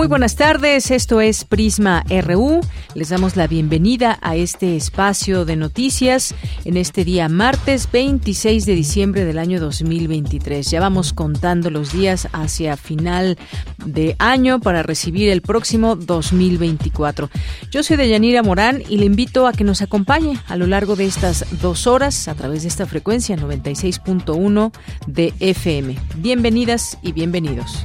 Muy buenas tardes, esto es Prisma RU. Les damos la bienvenida a este espacio de noticias en este día martes 26 de diciembre del año 2023. Ya vamos contando los días hacia final de año para recibir el próximo 2024. Yo soy Deyanira Morán y le invito a que nos acompañe a lo largo de estas dos horas a través de esta frecuencia 96.1 de FM. Bienvenidas y bienvenidos.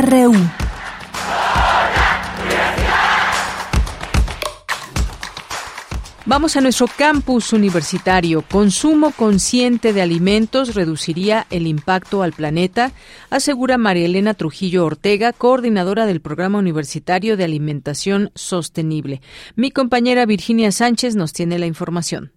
RU. Vamos a nuestro campus universitario. Consumo consciente de alimentos reduciría el impacto al planeta, asegura María Elena Trujillo Ortega, coordinadora del Programa Universitario de Alimentación Sostenible. Mi compañera Virginia Sánchez nos tiene la información.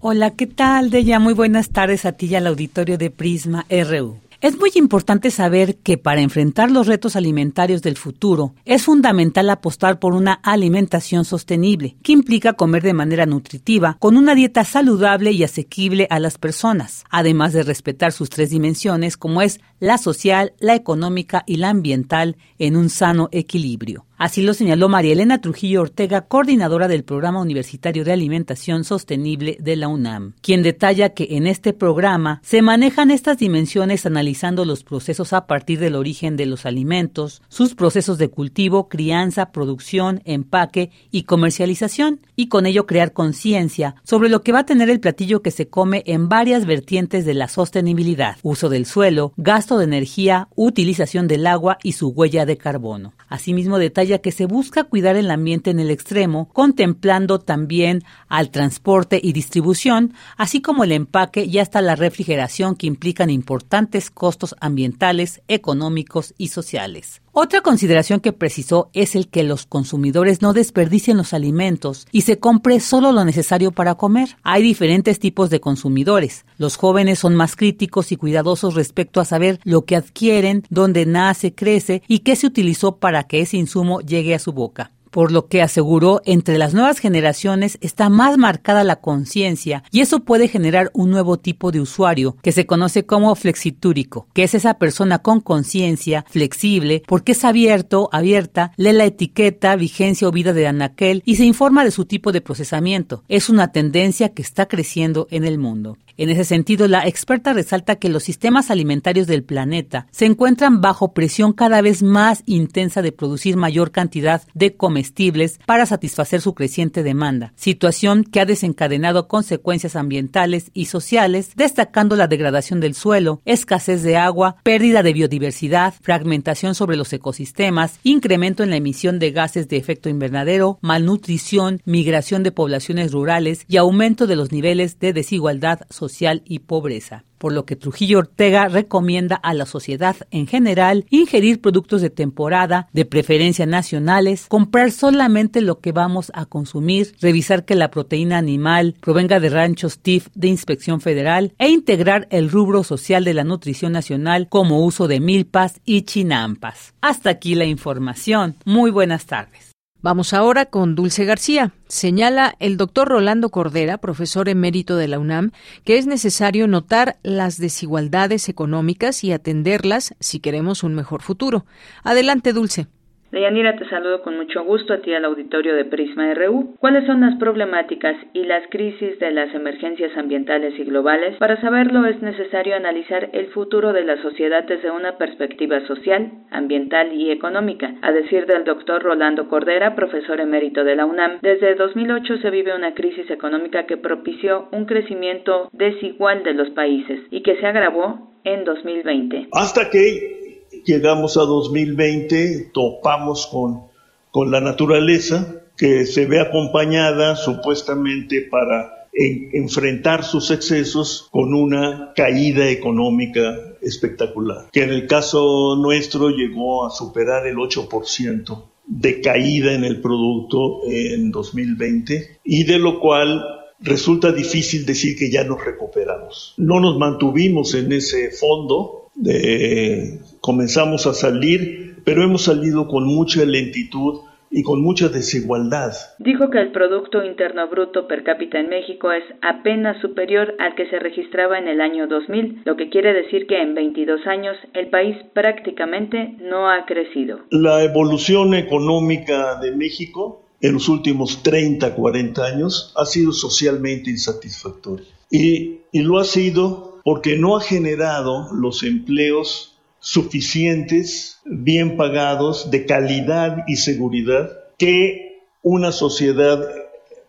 Hola, ¿qué tal, Deya? Muy buenas tardes a ti y al auditorio de Prisma RU. Es muy importante saber que para enfrentar los retos alimentarios del futuro es fundamental apostar por una alimentación sostenible, que implica comer de manera nutritiva, con una dieta saludable y asequible a las personas, además de respetar sus tres dimensiones como es la social, la económica y la ambiental en un sano equilibrio. Así lo señaló María Elena Trujillo Ortega, coordinadora del Programa Universitario de Alimentación Sostenible de la UNAM, quien detalla que en este programa se manejan estas dimensiones analizando los procesos a partir del origen de los alimentos, sus procesos de cultivo, crianza, producción, empaque y comercialización, y con ello crear conciencia sobre lo que va a tener el platillo que se come en varias vertientes de la sostenibilidad, uso del suelo, gasto de energía, utilización del agua y su huella de carbono. Asimismo detalla que se busca cuidar el ambiente en el extremo, contemplando también al transporte y distribución, así como el empaque y hasta la refrigeración que implican importantes costos ambientales, económicos y sociales. Otra consideración que precisó es el que los consumidores no desperdicien los alimentos y se compre solo lo necesario para comer. Hay diferentes tipos de consumidores. Los jóvenes son más críticos y cuidadosos respecto a saber lo que adquieren, dónde nace, crece y qué se utilizó para que ese insumo llegue a su boca por lo que aseguró entre las nuevas generaciones está más marcada la conciencia y eso puede generar un nuevo tipo de usuario que se conoce como flexitúrico, que es esa persona con conciencia, flexible, porque es abierto, abierta, lee la etiqueta, vigencia o vida de anaquel y se informa de su tipo de procesamiento. Es una tendencia que está creciendo en el mundo. En ese sentido, la experta resalta que los sistemas alimentarios del planeta se encuentran bajo presión cada vez más intensa de producir mayor cantidad de comestibles para satisfacer su creciente demanda, situación que ha desencadenado consecuencias ambientales y sociales, destacando la degradación del suelo, escasez de agua, pérdida de biodiversidad, fragmentación sobre los ecosistemas, incremento en la emisión de gases de efecto invernadero, malnutrición, migración de poblaciones rurales y aumento de los niveles de desigualdad social social y pobreza, por lo que Trujillo Ortega recomienda a la sociedad en general ingerir productos de temporada, de preferencia nacionales, comprar solamente lo que vamos a consumir, revisar que la proteína animal provenga de ranchos TIF de inspección federal e integrar el rubro social de la nutrición nacional como uso de milpas y chinampas. Hasta aquí la información. Muy buenas tardes. Vamos ahora con Dulce García. Señala el doctor Rolando Cordera, profesor emérito de la UNAM, que es necesario notar las desigualdades económicas y atenderlas si queremos un mejor futuro. Adelante, Dulce. Deyanira, te saludo con mucho gusto a ti al auditorio de Prisma RU. ¿Cuáles son las problemáticas y las crisis de las emergencias ambientales y globales? Para saberlo es necesario analizar el futuro de la sociedad desde una perspectiva social, ambiental y económica. A decir del doctor Rolando Cordera, profesor emérito de la UNAM, desde 2008 se vive una crisis económica que propició un crecimiento desigual de los países y que se agravó en 2020. Hasta que llegamos a 2020, topamos con, con la naturaleza que se ve acompañada supuestamente para enfrentar sus excesos con una caída económica espectacular, que en el caso nuestro llegó a superar el 8% de caída en el producto en 2020 y de lo cual resulta difícil decir que ya nos recuperamos. No nos mantuvimos en ese fondo, de, comenzamos a salir, pero hemos salido con mucha lentitud y con mucha desigualdad. Dijo que el Producto Interno Bruto per cápita en México es apenas superior al que se registraba en el año 2000, lo que quiere decir que en 22 años el país prácticamente no ha crecido. La evolución económica de México en los últimos 30, 40 años ha sido socialmente insatisfactoria. Y, y lo ha sido porque no ha generado los empleos suficientes, bien pagados, de calidad y seguridad que una sociedad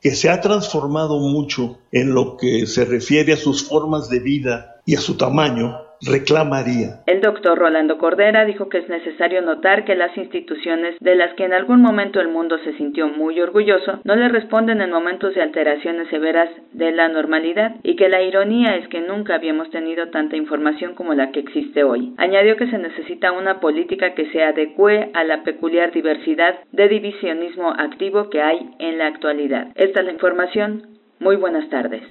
que se ha transformado mucho en lo que se refiere a sus formas de vida y a su tamaño, reclamaría. El doctor Rolando Cordera dijo que es necesario notar que las instituciones de las que en algún momento el mundo se sintió muy orgulloso no le responden en momentos de alteraciones severas de la normalidad y que la ironía es que nunca habíamos tenido tanta información como la que existe hoy. Añadió que se necesita una política que se adecue a la peculiar diversidad de divisionismo activo que hay en la actualidad. Esta es la información. Muy buenas tardes.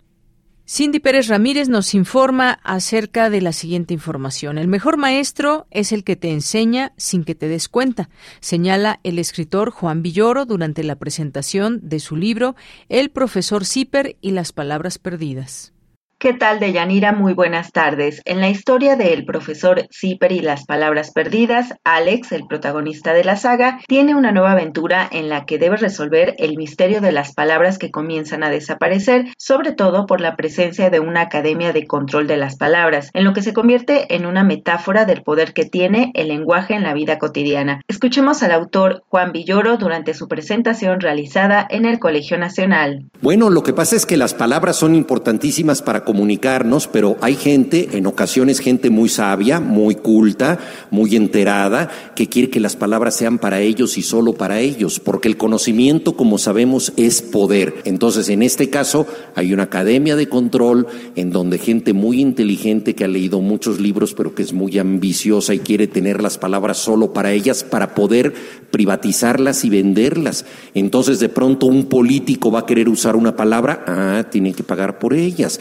Cindy Pérez Ramírez nos informa acerca de la siguiente información. El mejor maestro es el que te enseña sin que te des cuenta, señala el escritor Juan Villoro durante la presentación de su libro El profesor Zipper y las palabras perdidas. ¿Qué tal, Deyanira? Muy buenas tardes. En la historia del profesor Zipper y las palabras perdidas, Alex, el protagonista de la saga, tiene una nueva aventura en la que debe resolver el misterio de las palabras que comienzan a desaparecer, sobre todo por la presencia de una academia de control de las palabras, en lo que se convierte en una metáfora del poder que tiene el lenguaje en la vida cotidiana. Escuchemos al autor Juan Villoro durante su presentación realizada en el Colegio Nacional. Bueno, lo que pasa es que las palabras son importantísimas para comunicarnos, pero hay gente, en ocasiones gente muy sabia, muy culta, muy enterada, que quiere que las palabras sean para ellos y solo para ellos, porque el conocimiento, como sabemos, es poder. Entonces, en este caso, hay una academia de control en donde gente muy inteligente que ha leído muchos libros, pero que es muy ambiciosa y quiere tener las palabras solo para ellas, para poder privatizarlas y venderlas. Entonces, de pronto, un político va a querer usar una palabra, ah, tiene que pagar por ellas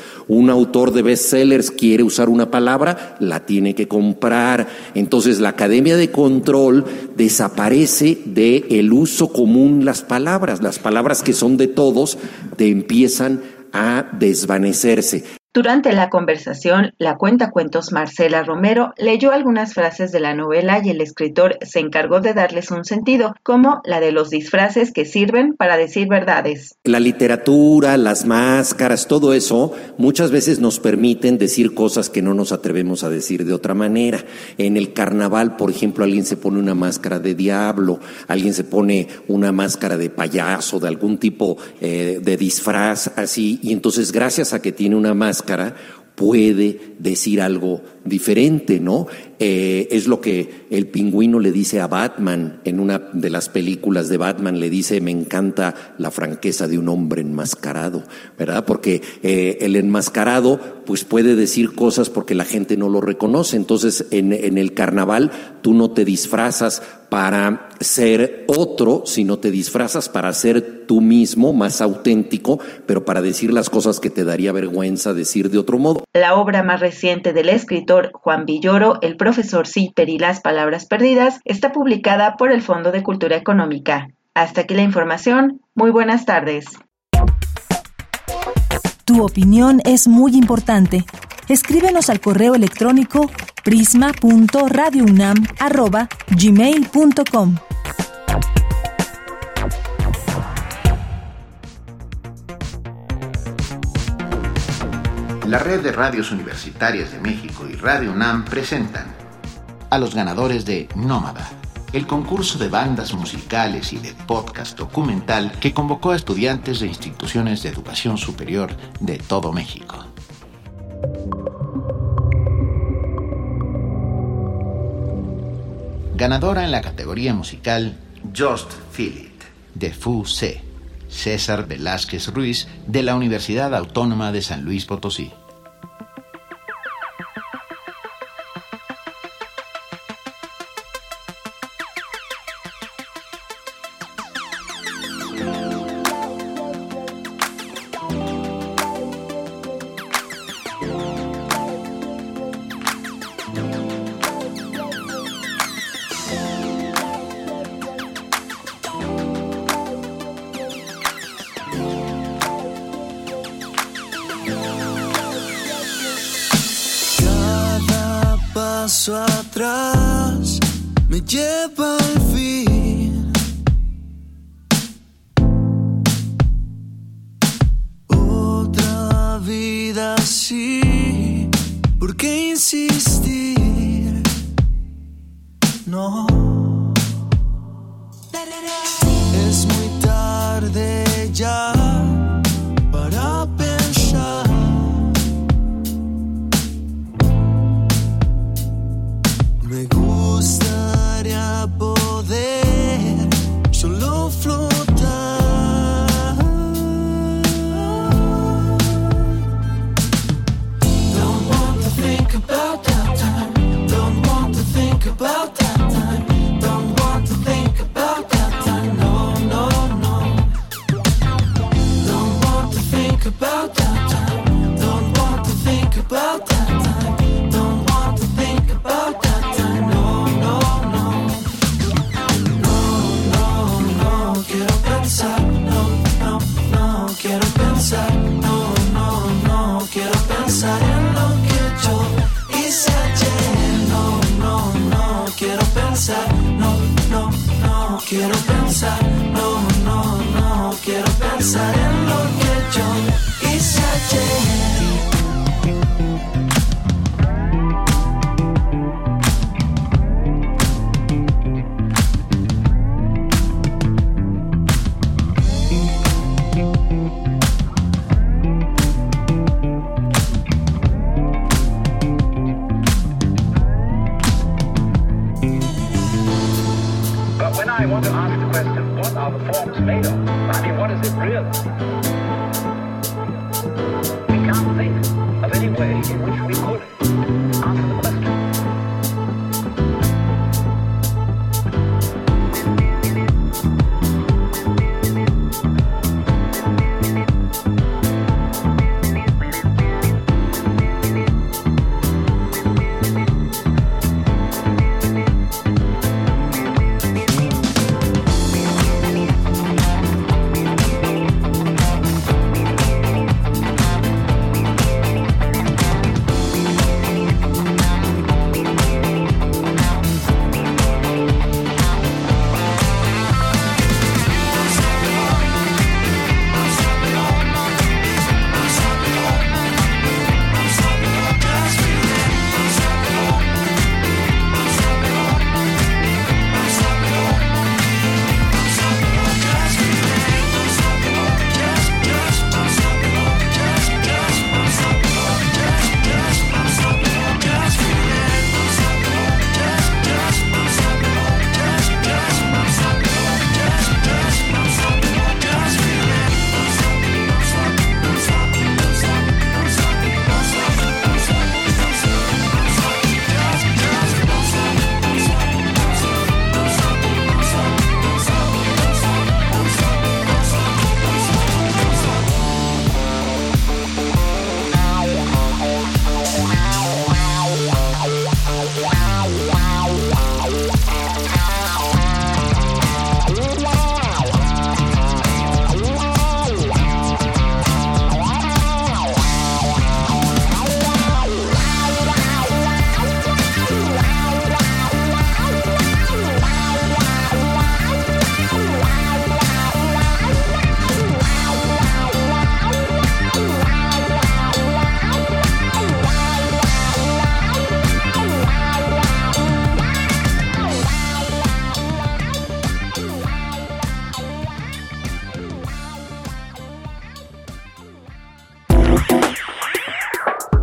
autor de bestsellers quiere usar una palabra, la tiene que comprar. Entonces la Academia de Control desaparece de el uso común las palabras. Las palabras que son de todos te empiezan a desvanecerse. Durante la conversación, la cuenta cuentos Marcela Romero leyó algunas frases de la novela y el escritor se encargó de darles un sentido, como la de los disfraces que sirven para decir verdades. La literatura, las máscaras, todo eso muchas veces nos permiten decir cosas que no nos atrevemos a decir de otra manera. En el carnaval, por ejemplo, alguien se pone una máscara de diablo, alguien se pone una máscara de payaso, de algún tipo eh, de disfraz así, y entonces gracias a que tiene una máscara, puede decir algo diferente, ¿no? Eh, es lo que el pingüino le dice a Batman en una de las películas de Batman, le dice, me encanta la franqueza de un hombre enmascarado, ¿verdad? Porque eh, el enmascarado pues puede decir cosas porque la gente no lo reconoce. Entonces en, el carnaval tú no te disfrazas para ser otro, sino te disfrazas para ser tú mismo, más auténtico, pero para decir las cosas que te daría vergüenza decir de otro modo. La obra más reciente del escritor Juan Villoro, El profesor Zipper y las palabras perdidas, está publicada por el Fondo de Cultura Económica. Hasta aquí la información. Muy buenas tardes. Tu opinión es muy importante. Escríbenos al correo electrónico prisma.radiounam@gmail.com. La red de radios universitarias de México y Radio UNAM presentan a los ganadores de Nómada, el concurso de bandas musicales y de podcast documental que convocó a estudiantes de instituciones de educación superior de todo México. Ganadora en la categoría musical Just Feel It, de Fu C. César Velázquez Ruiz, de la Universidad Autónoma de San Luis Potosí.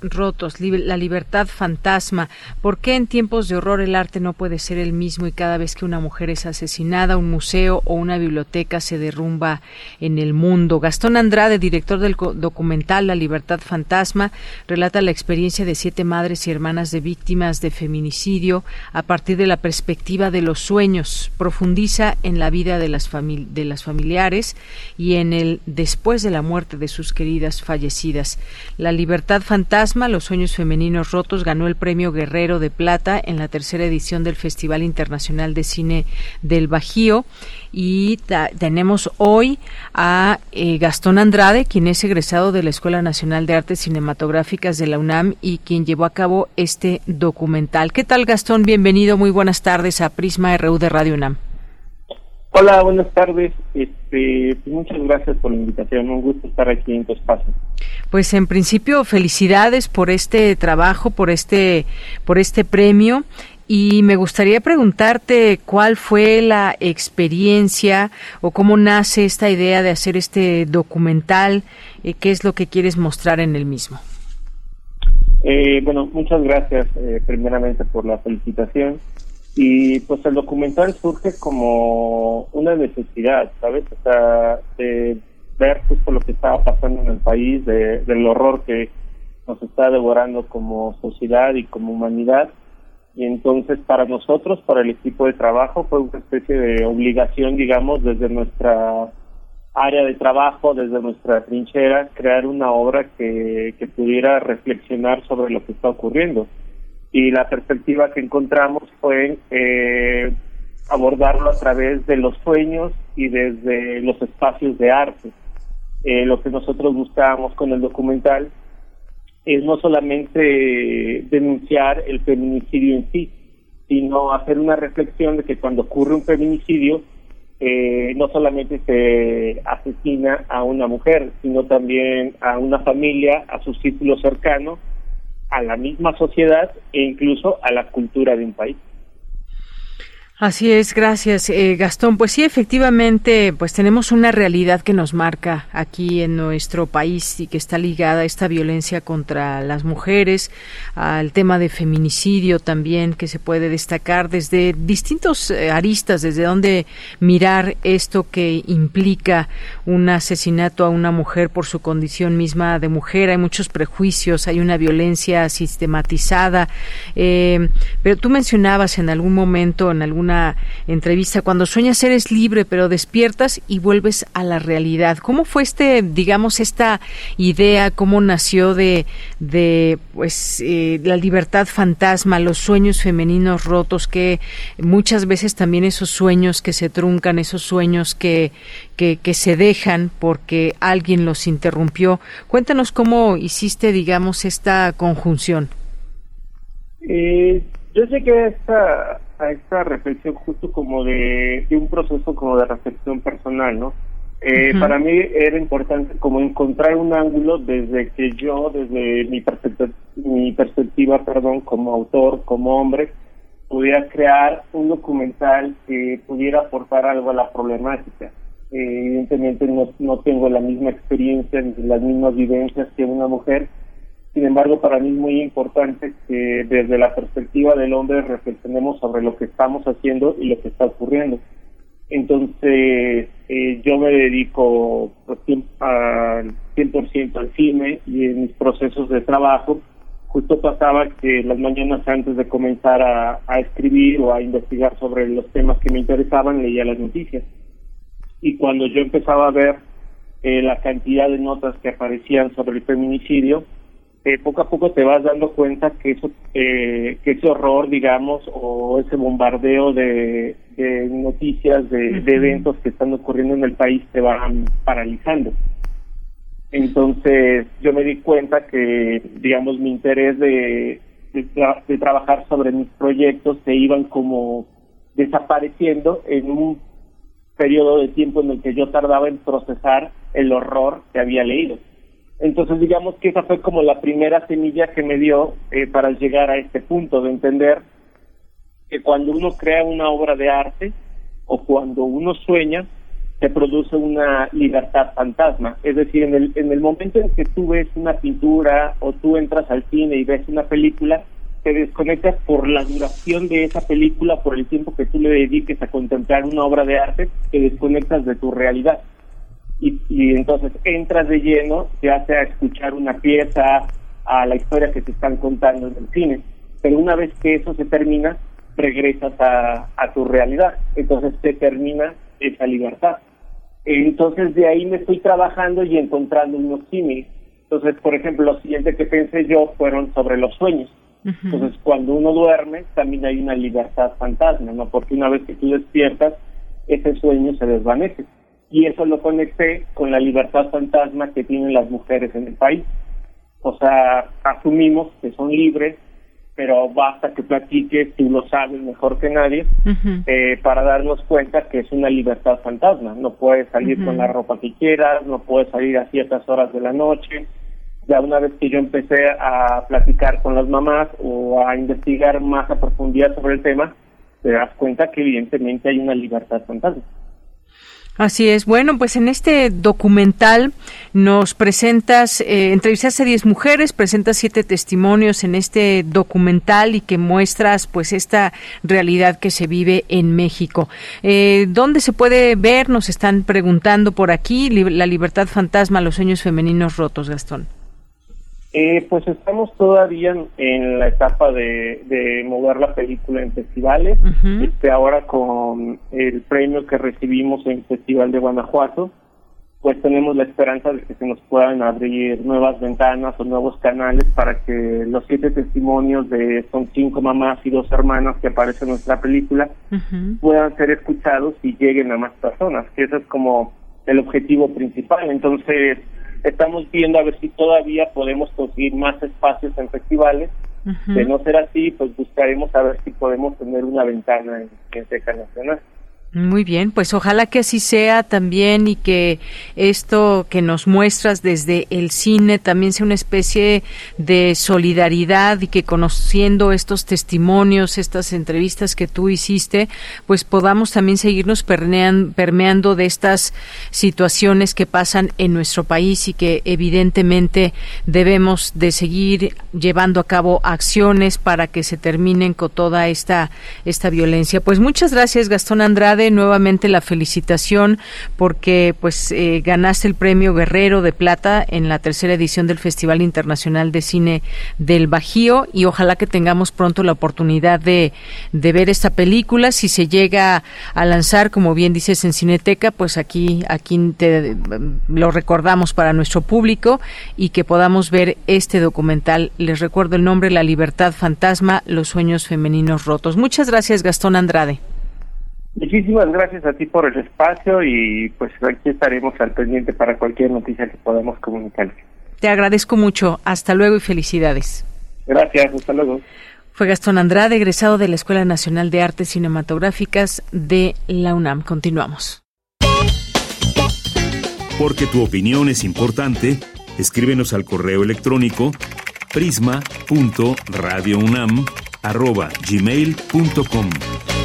rotos, la libertad fantasma. ¿Por qué en tiempos de horror el arte no puede ser el mismo y cada vez que una mujer es asesinada, un museo o una biblioteca se derrumba en el mundo? Gastón Andrade, director del documental La libertad fantasma, relata la experiencia de siete madres y hermanas de víctimas de feminicidio a partir de la perspectiva de los sueños. Profundiza en la vida de las, de las familiares y en el después de la muerte de sus queridas fallecidas. La Libertad Fantasma, Los Sueños Femeninos Rotos, ganó el premio Guerrero de Plata en la tercera edición del Festival Internacional de Cine del Bajío. Y tenemos hoy a eh, Gastón Andrade, quien es egresado de la Escuela Nacional de Artes Cinematográficas de la UNAM y quien llevó a cabo este documental. ¿Qué tal, Gastón? Bienvenido, muy buenas tardes a Prisma RU de Radio UNAM. Hola, buenas tardes. Este, pues muchas gracias por la invitación. Un gusto estar aquí en tu espacio. Pues en principio felicidades por este trabajo, por este, por este premio. Y me gustaría preguntarte cuál fue la experiencia o cómo nace esta idea de hacer este documental, eh, qué es lo que quieres mostrar en el mismo. Eh, bueno, muchas gracias eh, primeramente por la felicitación. Y pues el documental surge como una necesidad, ¿sabes? O sea, de ver justo lo que estaba pasando en el país, de, del horror que nos está devorando como sociedad y como humanidad. Y entonces para nosotros, para el equipo de trabajo, fue una especie de obligación, digamos, desde nuestra área de trabajo, desde nuestra trinchera, crear una obra que, que pudiera reflexionar sobre lo que está ocurriendo. Y la perspectiva que encontramos fue eh, abordarlo a través de los sueños y desde los espacios de arte. Eh, lo que nosotros buscábamos con el documental es no solamente denunciar el feminicidio en sí, sino hacer una reflexión de que cuando ocurre un feminicidio, eh, no solamente se asesina a una mujer, sino también a una familia, a su círculo cercano, a la misma sociedad e incluso a la cultura de un país. Así es, gracias eh, Gastón. Pues sí, efectivamente, pues tenemos una realidad que nos marca aquí en nuestro país y que está ligada a esta violencia contra las mujeres, al tema de feminicidio también que se puede destacar desde distintos eh, aristas, desde donde mirar esto que implica un asesinato a una mujer por su condición misma de mujer. Hay muchos prejuicios, hay una violencia sistematizada. Eh, pero tú mencionabas en algún momento, en algún una entrevista, cuando sueñas eres libre, pero despiertas y vuelves a la realidad. ¿Cómo fue este, digamos, esta idea, cómo nació de, de pues, eh, la libertad fantasma, los sueños femeninos rotos, que muchas veces también esos sueños que se truncan, esos sueños que, que, se dejan porque alguien los interrumpió. Cuéntanos cómo hiciste, digamos, esta conjunción. Eh, yo sé que esta, a esta reflexión justo como de, un proceso como de reflexión personal, ¿no? Eh, Para mí era importante como encontrar un ángulo desde que yo, desde mi perspectiva, mi perspectiva, perdón, como autor, como hombre, pudiera crear un documental que pudiera aportar algo a la problemática. Eh, evidentemente no, no tengo la misma experiencia ni las mismas vivencias que una mujer, sin embargo, para mí es muy importante que desde la perspectiva del hombre reflexionemos sobre lo que estamos haciendo y lo que está ocurriendo. Entonces, eh, yo me dedico pues, al 100% al cine y en mis procesos de trabajo, justo pasaba que las mañanas antes de comenzar a, a escribir o a investigar sobre los temas que me interesaban, leía las noticias. Y cuando yo empezaba a ver eh, la cantidad de notas que aparecían sobre el feminicidio, eh, poco a poco te vas dando cuenta que eso eh, que ese horror digamos o ese bombardeo de, noticias de, eventos que están ocurriendo en el país te van paralizando. Entonces yo me di cuenta que digamos mi interés de, de trabajar sobre mis proyectos se iban como desapareciendo en un periodo de tiempo en el que yo tardaba en procesar el horror que había leído entonces, digamos que esa fue como la primera semilla que me dio eh, para llegar a este punto de entender que cuando uno crea una obra de arte o cuando uno sueña, se produce una libertad fantasma. Es decir, en el, en el momento en que tú ves una pintura o tú entras al cine y ves una película, te desconectas por la duración de esa película, por el tiempo que tú le dediques a contemplar una obra de arte, te desconectas de tu realidad y, y entonces entras de lleno, ya sea a escuchar una pieza, a la historia que te están contando en el cine. Pero una vez que eso se termina, regresas a, a tu realidad. Entonces te termina esa libertad. Entonces de ahí me estoy trabajando y encontrando unos símiles. Entonces, por ejemplo, lo siguiente que pensé yo fueron sobre los sueños. Entonces, cuando uno duerme, también hay una libertad fantasma, ¿no? Porque una vez que tú despiertas, ese sueño se desvanece y eso lo conecté con la libertad fantasma que tienen las mujeres en el país. O sea, asumimos que son libres, pero basta que platiques, tú lo sabes mejor que nadie, eh, para darnos cuenta que es una libertad fantasma. No puedes salir con la ropa que quieras, no puedes salir a ciertas horas de la noche. Ya una vez que yo empecé a platicar con las mamás o a investigar más a profundidad sobre el tema, te das cuenta que evidentemente hay una libertad fantasma. Así es. Bueno, pues en este documental nos presentas, eh, entrevistaste a 10 mujeres, presentas siete testimonios en este documental y que muestras pues esta realidad que se vive en México. Eh, ¿Dónde se puede ver? Nos están preguntando por aquí, la libertad fantasma, los sueños femeninos rotos, Gastón. Eh, pues estamos todavía en, la etapa de, mover la película en festivales. este Ahora con el premio que recibimos en el Festival de Guanajuato, pues tenemos la esperanza de que se nos puedan abrir nuevas ventanas o nuevos canales para que los siete testimonios de son cinco mamás y dos hermanas que aparecen en nuestra película puedan ser escuchados y lleguen a más personas, que ese es como el objetivo principal. Entonces, estamos viendo a ver si todavía podemos conseguir más espacios en festivales. De no ser así, pues buscaremos a ver si podemos tener una ventana en, en Seca Nacional. Muy bien, pues ojalá que así sea también y que esto que nos muestras desde el cine también sea una especie de solidaridad y que conociendo estos testimonios, estas entrevistas que tú hiciste, pues podamos también seguirnos permeando de estas situaciones que pasan en nuestro país y que evidentemente debemos de seguir llevando a cabo acciones para que se terminen con toda esta esta violencia. Pues muchas gracias Gastón Andrade nuevamente la felicitación porque pues eh, ganaste el premio Guerrero de Plata en la tercera edición del Festival Internacional de Cine del Bajío y ojalá que tengamos pronto la oportunidad de, de ver esta película. Si se llega a lanzar, como bien dices, en Cineteca, pues aquí, aquí te, lo recordamos para nuestro público y que podamos ver este documental. Les recuerdo el nombre, La Libertad Fantasma, Los Sueños Femeninos Rotos. Muchas gracias, Gastón Andrade. Muchísimas gracias a ti por el espacio y pues aquí estaremos al pendiente para cualquier noticia que podamos comunicar. Te agradezco mucho. Hasta luego y felicidades. Gracias, hasta luego. Fue Gastón Andrade, egresado de la Escuela Nacional de Artes Cinematográficas de la UNAM. Continuamos. Porque tu opinión es importante, escríbenos al correo electrónico prisma.radiounam@gmail.com.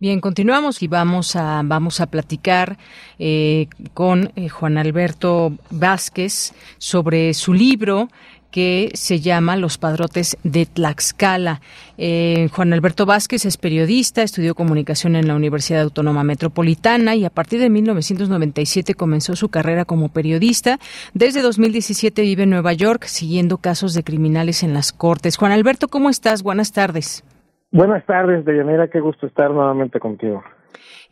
Bien, continuamos y vamos a vamos a platicar eh, con eh, Juan Alberto Vázquez sobre su libro que se llama Los Padrotes de Tlaxcala. Eh, Juan Alberto Vázquez es periodista, estudió comunicación en la Universidad Autónoma Metropolitana y a partir de 1997 comenzó su carrera como periodista. Desde 2017 vive en Nueva York siguiendo casos de criminales en las cortes. Juan Alberto, ¿cómo estás? Buenas tardes. Buenas tardes, Deyanira, qué gusto estar nuevamente contigo.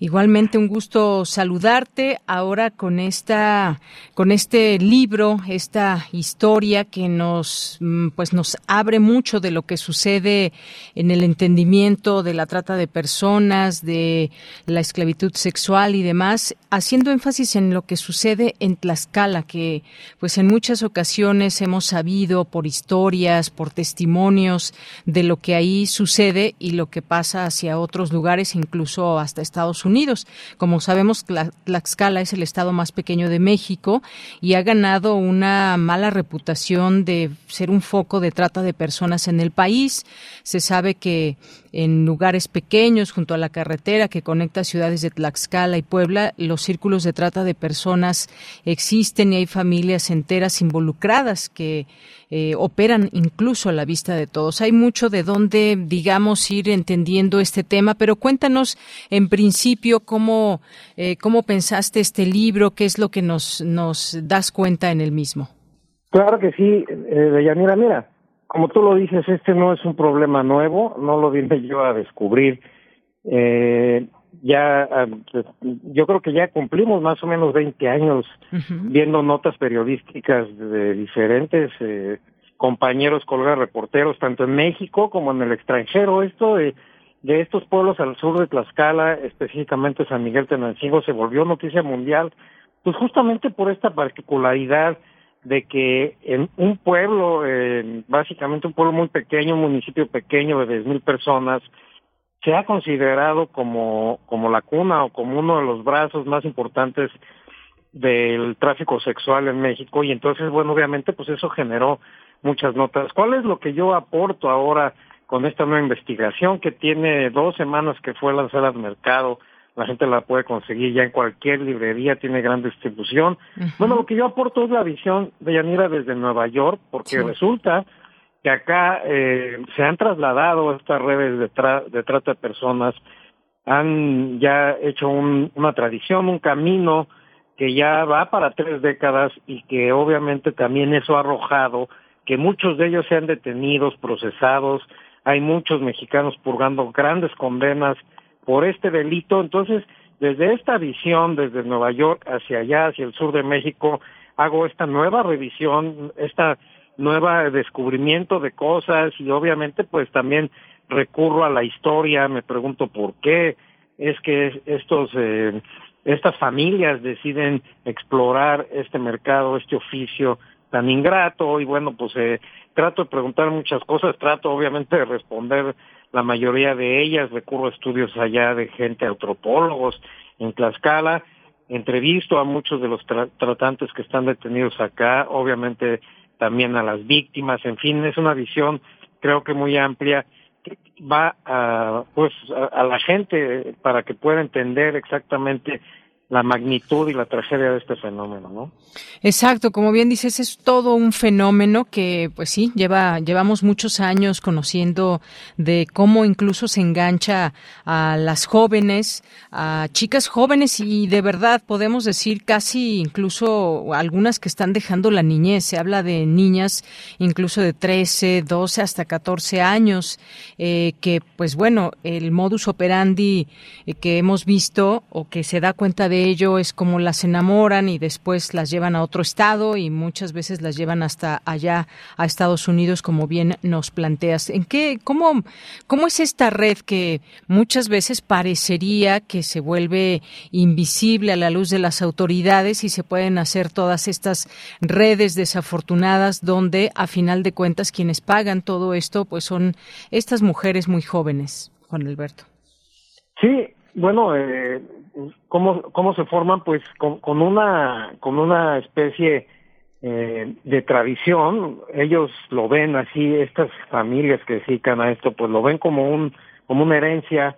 Igualmente un gusto saludarte ahora con esta con este libro, esta historia que nos mm, pues nos abre mucho de lo que sucede en el entendimiento de la trata de personas, de la esclavitud sexual y demás, haciendo énfasis en lo que sucede en Tlaxcala, que pues en muchas ocasiones hemos sabido por historias, por testimonios de lo que ahí sucede y lo que pasa hacia otros lugares, incluso hasta Estados Unidos Unidos. Como sabemos, Tlaxcala es el estado más pequeño de México y ha ganado una mala reputación de ser un foco de trata de personas en el país. Se sabe que en lugares pequeños, junto a la carretera que conecta ciudades de Tlaxcala y Puebla, los círculos de trata de personas existen y hay familias enteras involucradas que eh, operan incluso a la vista de todos. Hay mucho de dónde, digamos, ir entendiendo este tema, pero cuéntanos en principio cómo, eh, cómo pensaste este libro, qué es lo que nos, nos das cuenta en el mismo. Claro que sí, eh, Deyanira, mira, como tú lo dices, este no es un problema nuevo, no lo vine yo a descubrir. Eh, ya, ah, yo creo que ya cumplimos más o menos 20 años viendo notas periodísticas de diferentes eh, compañeros, colegas reporteros, tanto en México como en el extranjero. Esto de, de estos pueblos al sur de Tlaxcala, específicamente San Miguel Tenancingo, se volvió noticia mundial, pues justamente por esta particularidad de que en un pueblo, eh, básicamente un pueblo muy pequeño, un municipio pequeño de 10.000 personas, se ha considerado como, como la cuna o como uno de los brazos más importantes del tráfico sexual en México y entonces, bueno, obviamente pues eso generó muchas notas. ¿Cuál es lo que yo aporto ahora con esta nueva investigación que tiene dos semanas que fue lanzada al mercado? La gente la puede conseguir ya en cualquier librería, tiene gran distribución. Bueno, lo que yo aporto es la visión de Yanira desde Nueva York, porque resulta que acá eh, se han trasladado estas redes de, de trata de personas, han ya hecho un, una tradición, un camino que ya va para tres décadas y que obviamente también eso ha arrojado que muchos de ellos sean detenidos, procesados, hay muchos mexicanos purgando grandes condenas por este delito. Entonces, desde esta visión, desde Nueva York hacia allá, hacia el sur de México, hago esta nueva revisión, esta nueva descubrimiento de cosas y obviamente pues también recurro a la historia, me pregunto por qué es que estos eh, estas familias deciden explorar este mercado, este oficio tan ingrato y bueno, pues eh, trato de preguntar muchas cosas, trato obviamente de responder la mayoría de ellas, recurro a estudios allá de gente, antropólogos en Tlaxcala, entrevisto a muchos de los tratantes que están detenidos acá, obviamente también a las víctimas, en fin, es una visión creo que muy amplia que va a pues a la gente para que pueda entender exactamente la magnitud y la tragedia de este fenómeno, ¿no? Exacto, como bien dices, es todo un fenómeno que, pues sí, lleva, llevamos muchos años conociendo de cómo incluso se engancha a las jóvenes, a chicas jóvenes y de verdad podemos decir casi incluso algunas que están dejando la niñez. Se habla de niñas incluso de 13, 12 hasta 14 años, eh, que pues bueno, el modus operandi eh, que hemos visto o que se da cuenta de ello es como las enamoran y después las llevan a otro estado y muchas veces las llevan hasta allá a Estados Unidos, como bien nos planteas. ¿En qué, cómo, cómo es esta red que muchas veces parecería que se vuelve invisible a la luz de las autoridades y se pueden hacer todas estas redes desafortunadas donde a final de cuentas quienes pagan todo esto pues son estas mujeres muy jóvenes, Juan Alberto? Sí, bueno, eh, ¿cómo, ¿cómo se forman? Pues con, con una, con una especie eh, de tradición, ellos lo ven así, estas familias que dedican a esto, pues lo ven como un, como una herencia,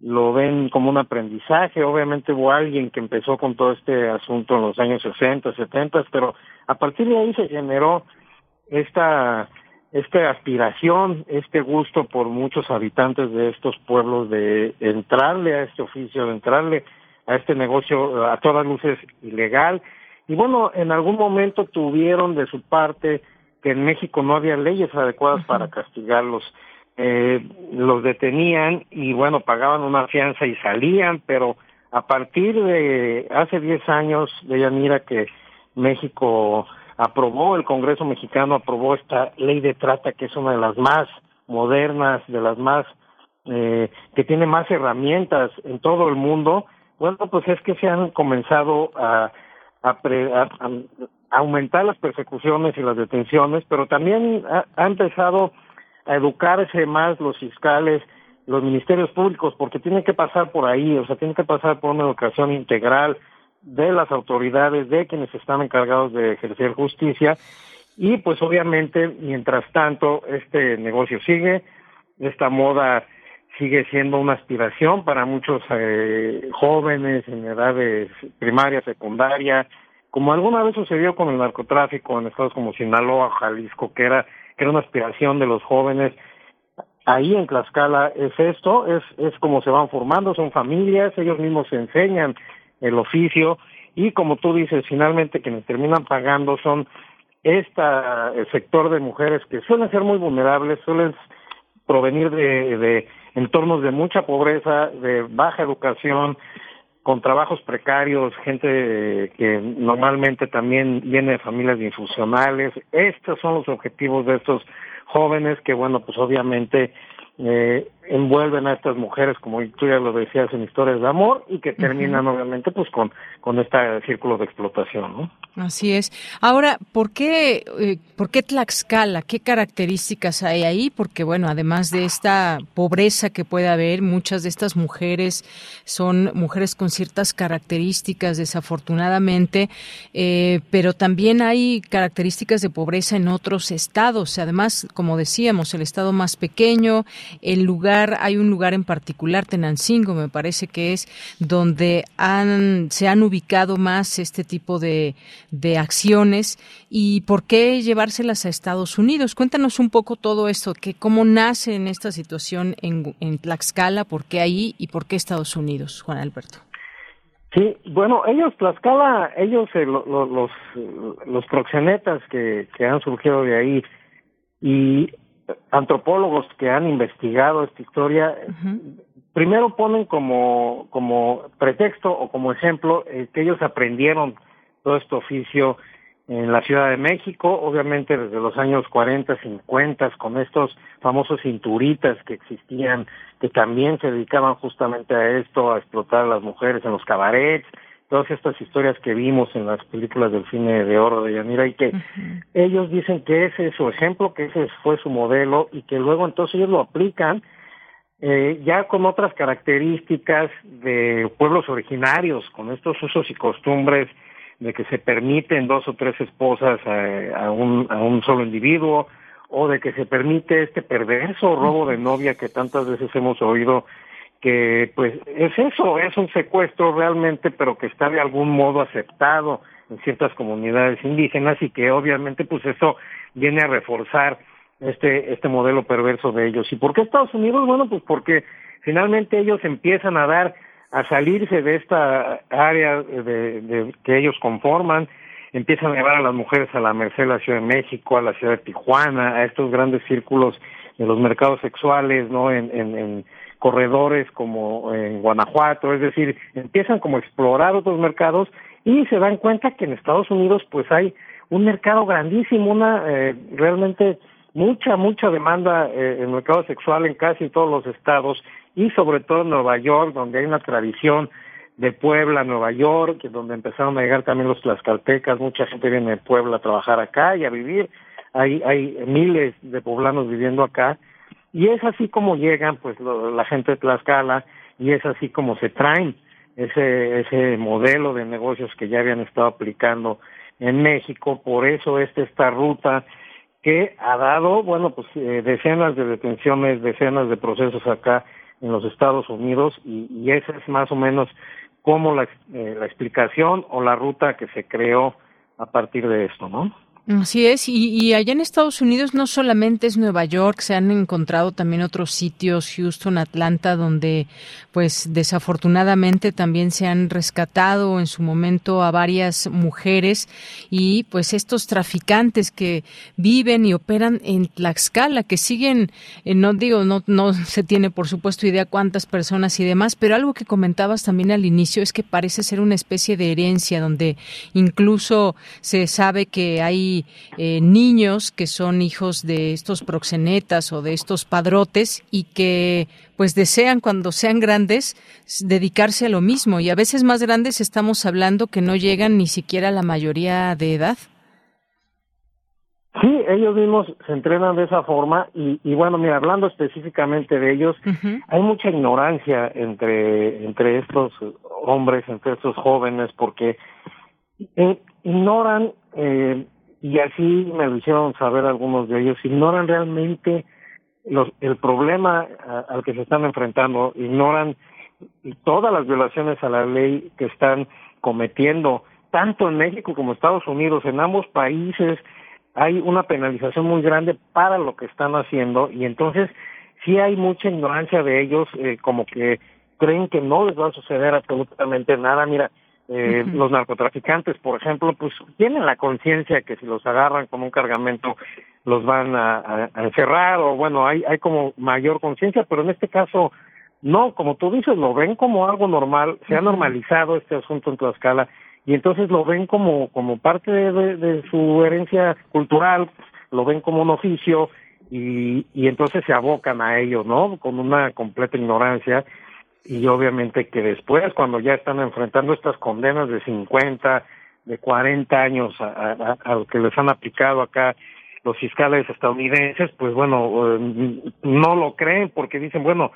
lo ven como un aprendizaje, obviamente hubo alguien que empezó con todo este asunto en los años 60, 70, pero a partir de ahí se generó esta esta aspiración, este gusto por muchos habitantes de estos pueblos de entrarle a este oficio, de entrarle a este negocio a todas luces ilegal. Y bueno, en algún momento tuvieron de su parte que en México no había leyes adecuadas para castigarlos. Eh, los detenían y bueno, pagaban una fianza y salían, pero a partir de hace 10 años, de Yanira, que México aprobó, el Congreso mexicano aprobó esta ley de trata que es una de las más modernas, de las más, eh, que tiene más herramientas en todo el mundo, bueno, pues es que se han comenzado a, a, aumentar las persecuciones y las detenciones, pero también ha empezado a educarse más los fiscales, los ministerios públicos, porque tienen que pasar por ahí, o sea, tienen que pasar por una educación integral, de las autoridades, de quienes están encargados de ejercer justicia y pues obviamente mientras tanto este negocio sigue, esta moda sigue siendo una aspiración para muchos eh, jóvenes en edades primaria, secundaria, como alguna vez sucedió con el narcotráfico en estados como Sinaloa, Jalisco, que era que era una aspiración de los jóvenes. Ahí en Tlaxcala es esto, es es como se van formando, son familias, ellos mismos se enseñan el oficio y como tú dices, finalmente quienes terminan pagando son esta el sector de mujeres que suelen ser muy vulnerables, suelen provenir de, de entornos de mucha pobreza, de baja educación, con trabajos precarios, gente que normalmente también viene de familias infusionales. Estos son los objetivos de estos jóvenes que, bueno, pues obviamente eh, envuelven a estas mujeres, como tú ya lo decías, en historias de amor y que terminan obviamente pues con, con este círculo de explotación, ¿no? Así es. Ahora, ¿por qué, eh, ¿por qué Tlaxcala? ¿Qué características hay ahí? Porque, bueno, además de esta pobreza que puede haber, muchas de estas mujeres son mujeres con ciertas características, desafortunadamente, eh, pero también hay características de pobreza en otros estados. Además, como decíamos, el estado más pequeño, el lugar, hay un lugar en particular, Tenancingo, me parece que es, donde han, se han ubicado más este tipo de, acciones y por qué llevárselas a Estados Unidos. Cuéntanos un poco todo esto, que cómo nace en esta situación en, en Tlaxcala, por qué ahí y por qué Estados Unidos, Juan Alberto. Sí, bueno, ellos, Tlaxcala, ellos, eh, los, los proxenetas que han surgido de ahí y antropólogos que han investigado esta historia primero ponen como, como pretexto o como ejemplo eh, que ellos aprendieron todo este oficio en la Ciudad de México, obviamente desde los años 40, 50, con estos famosos cinturitas que existían, que también se dedicaban justamente a esto, a explotar a las mujeres en los cabarets, todas estas historias que vimos en las películas del cine de oro de Yanira y que ellos dicen que ese es su ejemplo, que ese fue su modelo y que luego entonces ellos lo aplican eh, ya con otras características de pueblos originarios, con estos usos y costumbres de que se permiten dos o tres esposas a, un, a un solo individuo, o de que se permite este perverso robo de novia que tantas veces hemos oído que pues es eso, es un secuestro realmente, pero que está de algún modo aceptado en ciertas comunidades indígenas y que obviamente pues eso viene a reforzar este, este modelo perverso de ellos. ¿Y por qué Estados Unidos? Bueno, pues porque finalmente ellos empiezan a dar, a salirse de esta área de, que ellos conforman, empiezan a llevar a las mujeres a la Merced de la Ciudad de México, a la ciudad de Tijuana, a estos grandes círculos de los mercados sexuales, ¿no? En, en, en corredores como en Guanajuato, es decir, empiezan como a explorar otros mercados y se dan cuenta que en Estados Unidos pues hay un mercado grandísimo, una eh, realmente mucha, mucha demanda eh, en el mercado sexual en casi todos los estados y sobre todo en Nueva York, donde hay una tradición de Puebla, Nueva York, donde empezaron a llegar también los tlaxcaltecas, mucha gente viene de Puebla a trabajar acá y a vivir, hay, hay miles de poblanos viviendo acá, y es así como llegan pues la gente de Tlaxcala, y es así como se traen ese, ese modelo de negocios que ya habían estado aplicando en México, por eso es esta ruta que ha dado, bueno, pues eh, decenas de detenciones, decenas de procesos acá en los Estados Unidos y, y esa es más o menos como la, eh, la explicación o la ruta que se creó a partir de esto, ¿no? Así es, y, allá en Estados Unidos no solamente es Nueva York, se han encontrado también otros sitios, Houston, Atlanta, donde pues desafortunadamente también se han rescatado en su momento a varias mujeres y pues estos traficantes que viven y operan en Tlaxcala, que siguen, eh, no digo, no, no se tiene por supuesto idea cuántas personas y demás, pero algo que comentabas también al inicio es que parece ser una especie de herencia donde incluso se sabe que hay eh, niños que son hijos de estos proxenetas o de estos padrotes y que pues desean cuando sean grandes dedicarse a lo mismo y a veces más grandes estamos hablando que no llegan ni siquiera a la mayoría de edad. Sí, ellos mismos se entrenan de esa forma y, bueno, mira, hablando específicamente de ellos, hay mucha ignorancia entre entre estos hombres, entre estos jóvenes, porque eh, ignoran eh, y así me lo hicieron saber algunos de ellos, ignoran realmente los, el problema al que se están enfrentando, ignoran todas las violaciones a la ley que están cometiendo, tanto en México como Estados Unidos, en ambos países hay una penalización muy grande para lo que están haciendo y entonces sí hay mucha ignorancia de ellos, eh, como que creen que no les va a suceder absolutamente nada. Mira, eh, Los narcotraficantes, por ejemplo, pues tienen la conciencia que si los agarran con un cargamento los van a, encerrar o bueno, hay, hay como mayor conciencia, pero en este caso no, como tú dices, lo ven como algo normal, se ha normalizado este asunto en Tlaxcala y entonces lo ven como, como parte de, de su herencia cultural, lo ven como un oficio y, y entonces se abocan a ello, ¿no? Con una completa ignorancia y obviamente que después, cuando ya están enfrentando estas condenas de 50, de 40 años a, lo que les han aplicado acá los fiscales estadounidenses, pues bueno, eh, no lo creen porque dicen, bueno,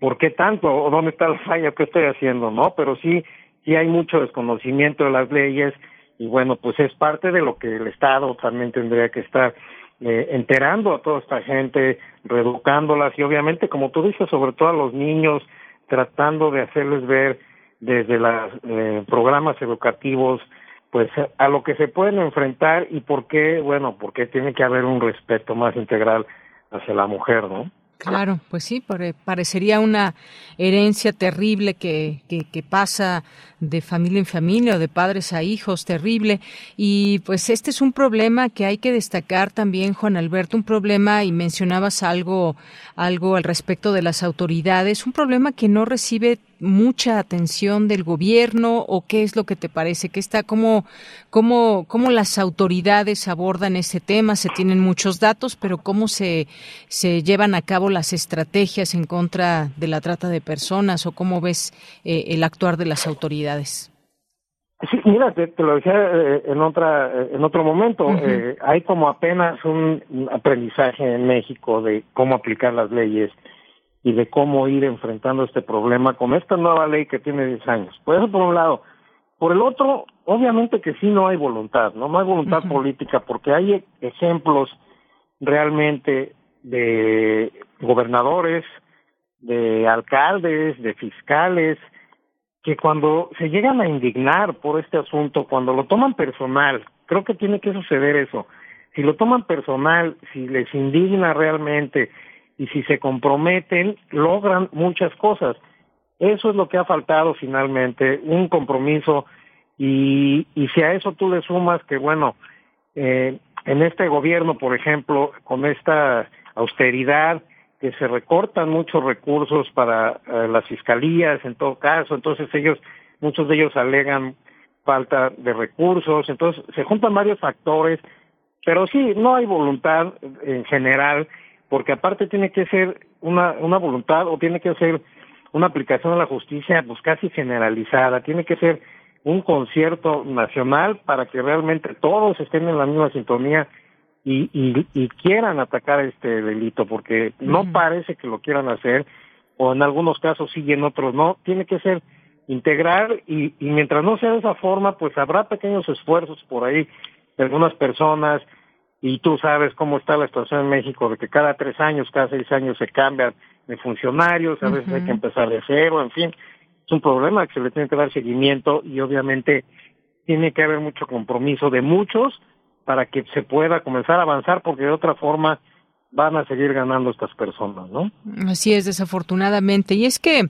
¿por qué tanto? ¿O dónde está la falla? ¿Qué estoy haciendo? ¿No? Pero sí, sí hay mucho desconocimiento de las leyes y bueno, pues es parte de lo que el Estado también tendría que estar eh, enterando a toda esta gente, reeducándolas y obviamente, como tú dices, sobre todo a los niños, tratando de hacerles ver desde los eh, programas educativos pues a lo que se pueden enfrentar y por qué, bueno, porque tiene que haber un respeto más integral hacia la mujer, ¿no? Claro, pues sí, parecería una herencia terrible que, que, que, pasa de familia en familia o de padres a hijos, terrible. Y pues este es un problema que hay que destacar también, Juan Alberto, un problema, y mencionabas algo, algo al respecto de las autoridades, un problema que no recibe mucha atención del gobierno o qué es lo que te parece que está cómo cómo cómo las autoridades abordan ese tema se tienen muchos datos pero cómo se se llevan a cabo las estrategias en contra de la trata de personas o cómo ves eh, el actuar de las autoridades Sí, mira, te, lo decía eh, en otra eh, en otro momento. hay como apenas un aprendizaje en México de cómo aplicar las leyes y de cómo ir enfrentando este problema con esta nueva ley que tiene 10 años. Por eso, por un lado. Por el otro, obviamente que sí no hay voluntad, no, no hay voluntad política, porque hay ejemplos realmente de gobernadores, de alcaldes, de fiscales, que cuando se llegan a indignar por este asunto, cuando lo toman personal, creo que tiene que suceder eso. Si lo toman personal, si les indigna realmente, y si se comprometen, logran muchas cosas. Eso es lo que ha faltado finalmente, un compromiso y, y si a eso tú le sumas que, bueno, eh, en este gobierno, por ejemplo, con esta austeridad, que se recortan muchos recursos para eh, las fiscalías, en todo caso, entonces ellos, muchos de ellos alegan falta de recursos, entonces se juntan varios factores, pero sí, no hay voluntad en general porque aparte tiene que ser una, una voluntad o tiene que ser una aplicación de la justicia pues casi generalizada, tiene que ser un concierto nacional para que realmente todos estén en la misma sintonía y, y, y quieran atacar este delito, porque no parece que lo quieran hacer, o en algunos casos sí y en otros no, tiene que ser integral y, y mientras no sea de esa forma, pues habrá pequeños esfuerzos por ahí de algunas personas, y tú sabes cómo está la situación en México, de que cada tres años, cada seis años se cambian de funcionarios, a veces hay que empezar de cero, en fin, es un problema que se le tiene que dar seguimiento y obviamente tiene que haber mucho compromiso de muchos para que se pueda comenzar a avanzar, porque de otra forma van a seguir ganando estas personas, ¿no? Así es, desafortunadamente. Y es que,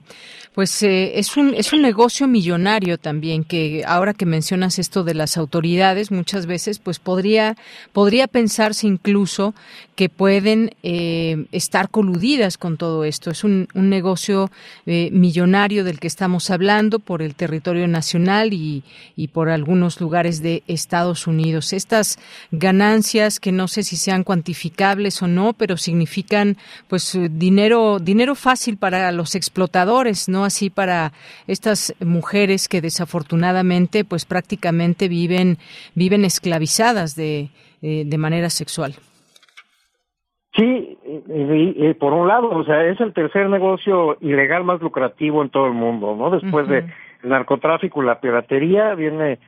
pues, eh, es un es un negocio millonario también que ahora que mencionas esto de las autoridades, muchas veces, pues podría podría pensarse incluso que pueden eh, estar coludidas con todo esto. Es un, un negocio eh, millonario del que estamos hablando por el territorio nacional y, y por algunos lugares de Estados Unidos. Estas ganancias que no sé si sean cuantificables o no pero significan pues eh, dinero dinero fácil para los explotadores, no así para estas mujeres que desafortunadamente pues prácticamente viven viven esclavizadas de eh, de manera sexual. Sí, y, por un lado, o sea, es el tercer negocio ilegal más lucrativo en todo el mundo, ¿no? Después de el narcotráfico y la piratería viene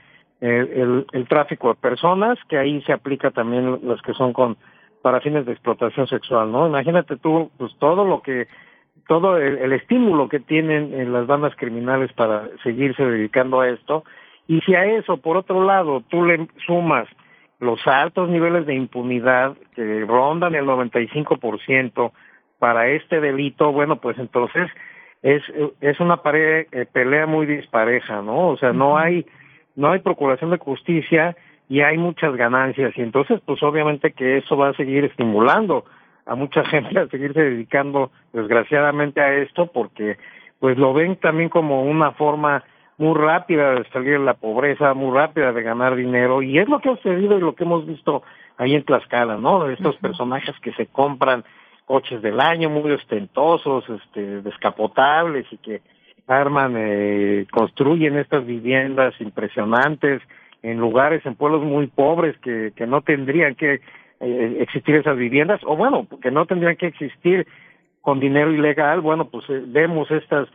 el, el, tráfico de personas, que ahí se aplica también los que son con para fines de explotación sexual, ¿no? Imagínate tú, pues todo lo que, todo el, estímulo que tienen en las bandas criminales para seguirse dedicando a esto, y si a eso, por otro lado, tú le sumas los altos niveles de impunidad que rondan el 95% para este delito, bueno, pues entonces es, es una pared, eh, pelea muy dispareja, ¿no? O sea, no hay, no hay procuración de justicia, y hay muchas ganancias y entonces pues obviamente que eso va a seguir estimulando a mucha gente a seguirse dedicando desgraciadamente a esto porque pues lo ven también como una forma muy rápida de salir de la pobreza, muy rápida de ganar dinero y es lo que ha sucedido y lo que hemos visto ahí en Tlaxcala, ¿no? Estos personajes que se compran coches del año muy ostentosos, este, descapotables y que arman, eh, construyen estas viviendas impresionantes, en lugares, en pueblos muy pobres que, que no tendrían que eh, existir esas viviendas, o bueno, que no tendrían que existir con dinero ilegal, bueno, pues eh, vemos estas,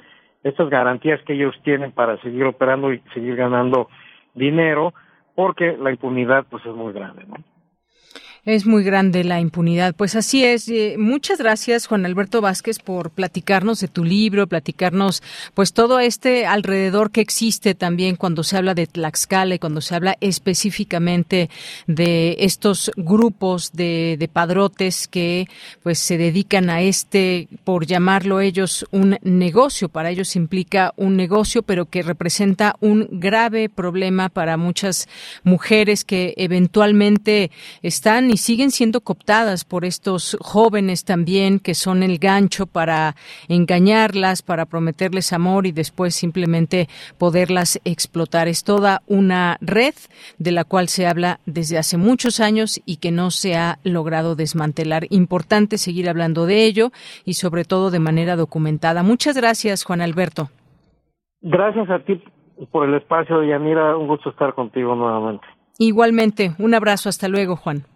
estas garantías que ellos tienen para seguir operando y seguir ganando dinero, porque la impunidad pues es muy grande, ¿no? Es muy grande la impunidad. Pues así es. Eh, muchas gracias, Juan Alberto Vázquez, por platicarnos de tu libro, platicarnos pues todo este alrededor que existe también cuando se habla de Tlaxcala y cuando se habla específicamente de estos grupos de, de padrotes que pues se dedican a este, por llamarlo ellos, un negocio. Para ellos implica un negocio, pero que representa un grave problema para muchas mujeres que eventualmente están y siguen siendo cooptadas por estos jóvenes también que son el gancho para engañarlas, para prometerles amor y después simplemente poderlas explotar. Es toda una red de la cual se habla desde hace muchos años y que no se ha logrado desmantelar. Importante seguir hablando de ello y sobre todo de manera documentada. Muchas gracias, Juan Alberto. Gracias a ti por el espacio, Yanira. Un gusto estar contigo nuevamente. Igualmente, un abrazo. Hasta luego, Juan.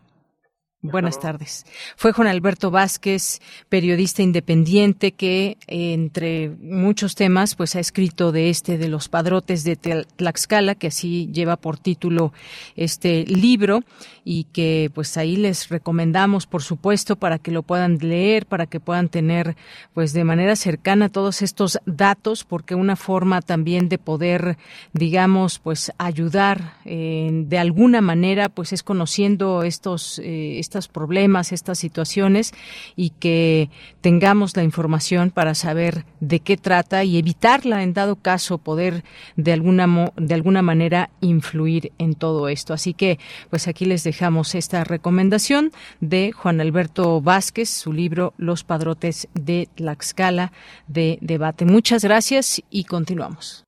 Buenas tardes. Fue Juan Alberto Vázquez, periodista independiente que entre muchos temas pues ha escrito de este de los padrotes de Tlaxcala, que así lleva por título este libro y que pues ahí les recomendamos por supuesto para que lo puedan leer, para que puedan tener pues de manera cercana todos estos datos porque una forma también de poder digamos pues ayudar eh, de alguna manera pues es conociendo estos eh, estos problemas, estas situaciones y que tengamos la información para saber de qué trata y evitarla en dado caso poder de alguna de alguna manera influir en todo esto. Así que pues aquí les dejamos esta recomendación de Juan Alberto Vázquez, su libro Los padrotes de Tlaxcala de debate. Muchas gracias y continuamos.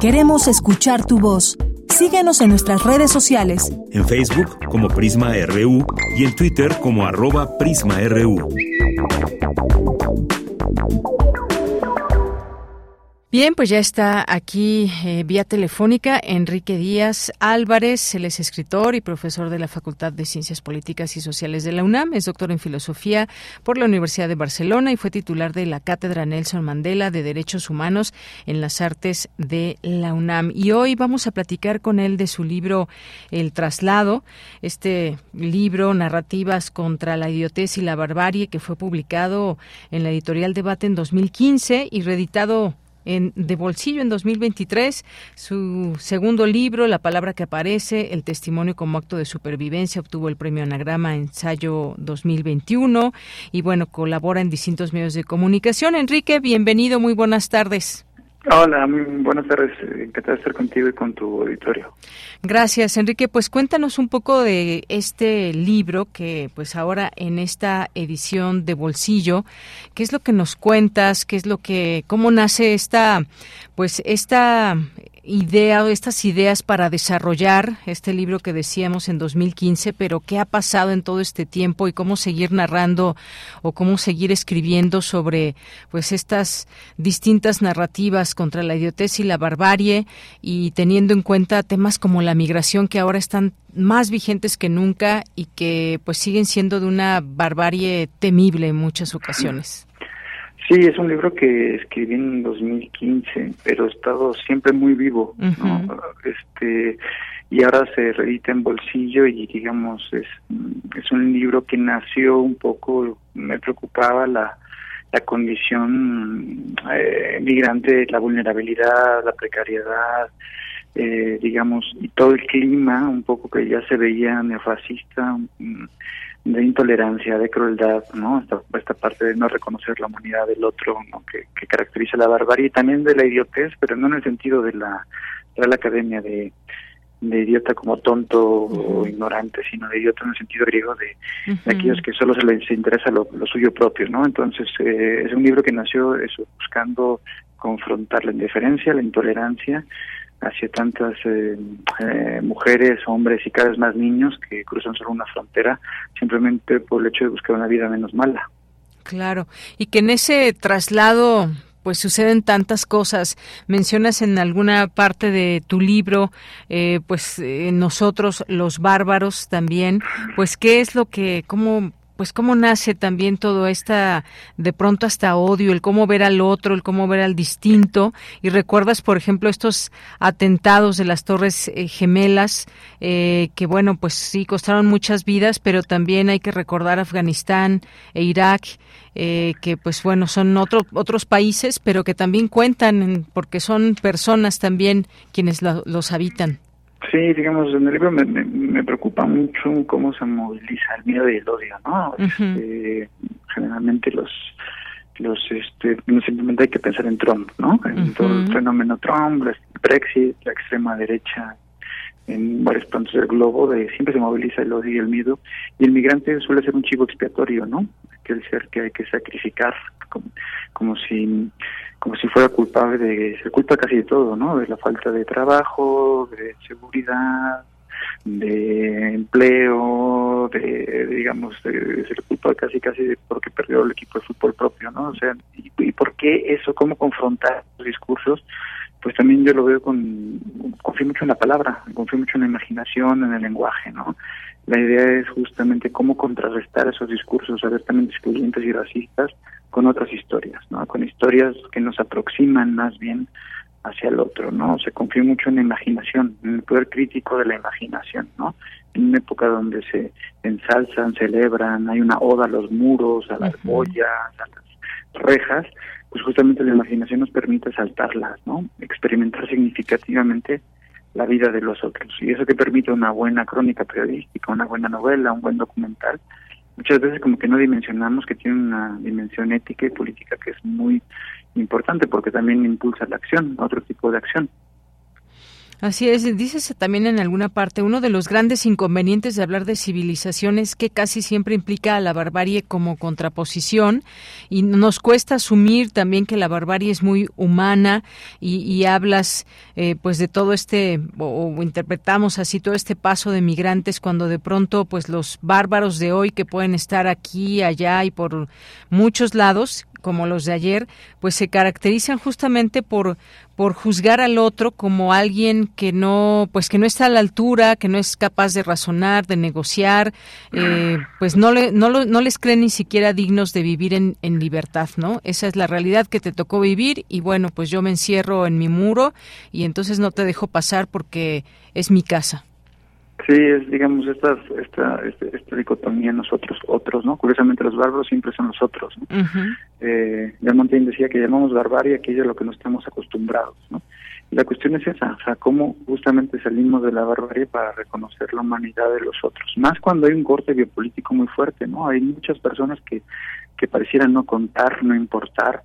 Queremos escuchar tu voz. Síguenos en nuestras redes sociales. En Facebook como Prisma RU y en Twitter como arroba PrismaRU. Bien, pues ya está aquí eh, vía telefónica Enrique Díaz Álvarez, él es escritor y profesor de la Facultad de Ciencias Políticas y Sociales de la UNAM, es doctor en Filosofía por la Universidad de Barcelona y fue titular de la Cátedra Nelson Mandela de Derechos Humanos en las Artes de la UNAM. Y hoy vamos a platicar con él de su libro El Traslado, este libro Narrativas contra la Idiotez y la Barbarie que fue publicado en la editorial Debate en 2015 y reeditado en, de bolsillo en 2023. Su segundo libro, La palabra que aparece, El testimonio como acto de supervivencia, obtuvo el premio Anagrama Ensayo 2021 y bueno, colabora en distintos medios de comunicación. Enrique, bienvenido, muy buenas tardes. Hola, buenas tardes. Encantado de estar contigo y con tu auditorio. Gracias, Enrique. Pues cuéntanos un poco de este libro que, pues ahora en esta edición de bolsillo, ¿qué es lo que nos cuentas? ¿Qué es lo que, cómo nace esta, pues esta idea o estas ideas para desarrollar este libro que decíamos en 2015, pero qué ha pasado en todo este tiempo y cómo seguir narrando o cómo seguir escribiendo sobre pues estas distintas narrativas contra la idiotez y la barbarie y teniendo en cuenta temas como la migración que ahora están más vigentes que nunca y que pues siguen siendo de una barbarie temible en muchas ocasiones. Sí, es un libro que escribí en 2015, pero ha estado siempre muy vivo, ¿no? Este y ahora se reedita en bolsillo y digamos es es un libro que nació un poco me preocupaba la la condición eh, migrante, la vulnerabilidad, la precariedad, eh, digamos, y todo el clima un poco que ya se veía neofascista, de intolerancia, de crueldad, ¿no? Esta, esta parte de no reconocer la humanidad del otro, ¿no? Que, que caracteriza la barbarie y también de la idiotez, pero no en el sentido de la Real Academia de, de idiota como tonto o ignorante, sino de idiota en el sentido griego de, aquellos que solo se les interesa lo, lo suyo propio, ¿no? Entonces, eh, es un libro que nació eso, buscando confrontar la indiferencia, la intolerancia, hacia tantas eh, eh, mujeres, hombres y cada vez más niños que cruzan solo una frontera simplemente por el hecho de buscar una vida menos mala. Claro, y que en ese traslado pues suceden tantas cosas. Mencionas en alguna parte de tu libro, pues nosotros los bárbaros también, pues qué es lo que, cómo pues cómo nace también todo esta, de pronto hasta odio, el cómo ver al otro, el cómo ver al distinto. Y recuerdas, por ejemplo, estos atentados de las Torres eh, Gemelas, eh, que bueno, pues sí, costaron muchas vidas, pero también hay que recordar Afganistán e Irak, eh, que pues bueno, son otro, otros países, pero que también cuentan, porque son personas también quienes los habitan. Sí, digamos, en el libro me, me, preocupa mucho cómo se moviliza el miedo y el odio, ¿no? Este, generalmente los los este simplemente hay que pensar en Trump, ¿no? En todo el fenómeno Trump, el Brexit, la extrema derecha en varios puntos del globo, de siempre se moviliza el odio y el miedo, y el migrante suele ser un chivo expiatorio, ¿no? Que el ser que hay que sacrificar, como, como si como si fuera culpable de, se culpa casi de todo, ¿no? De la falta de trabajo, de seguridad, de empleo, de, digamos, de, se le culpa casi casi de porque perdió el equipo de fútbol propio, ¿no? O sea, ¿y, por qué eso? ¿Cómo confrontar los discursos? Pues también yo lo veo con, confío mucho en la palabra, confío mucho en la imaginación, en el lenguaje, ¿no? La idea es justamente cómo contrarrestar esos discursos abiertamente excluyentes y racistas con otras historias, ¿no? Con historias que nos aproximan más bien hacia el otro, ¿no? Se confía mucho en la imaginación, en el poder crítico de la imaginación, ¿no? En una época donde se ensalzan, celebran, hay una oda a los muros, a las boyas, a las rejas, pues justamente la imaginación nos permite saltarlas, ¿no? Experimentar significativamente la vida de los otros. Y eso que permite una buena crónica periodística, una buena novela, un buen documental, muchas veces como que no dimensionamos que tiene una dimensión ética y política que es muy importante porque también impulsa la acción, otro tipo de acción. Así es, dices también en alguna parte, uno de los grandes inconvenientes de hablar de civilización es que casi siempre implica a la barbarie como contraposición y nos cuesta asumir también que la barbarie es muy humana y, hablas eh, pues de todo este, o, interpretamos así todo este paso de migrantes cuando de pronto pues los bárbaros de hoy que pueden estar aquí, allá y por muchos lados como los de ayer, pues se caracterizan justamente por por juzgar al otro como alguien que no pues que no está a la altura que no es capaz de razonar de negociar eh, pues no le no, no les creen ni siquiera dignos de vivir en, en libertad no esa es la realidad que te tocó vivir y bueno pues yo me encierro en mi muro y entonces no te dejo pasar porque es mi casa Sí, es, digamos, esta, esta, este, esta, dicotomía nosotros, otros, ¿no? Curiosamente los bárbaros siempre son los otros, ¿no? eh, Montaigne decía que llamamos barbarie aquello a lo que no estamos acostumbrados, ¿no? Y la cuestión es esa, o sea, cómo justamente salimos de la barbarie para reconocer la humanidad de los otros, más cuando hay un corte biopolítico muy fuerte, ¿no? Hay muchas personas que, que parecieran no contar, no importar,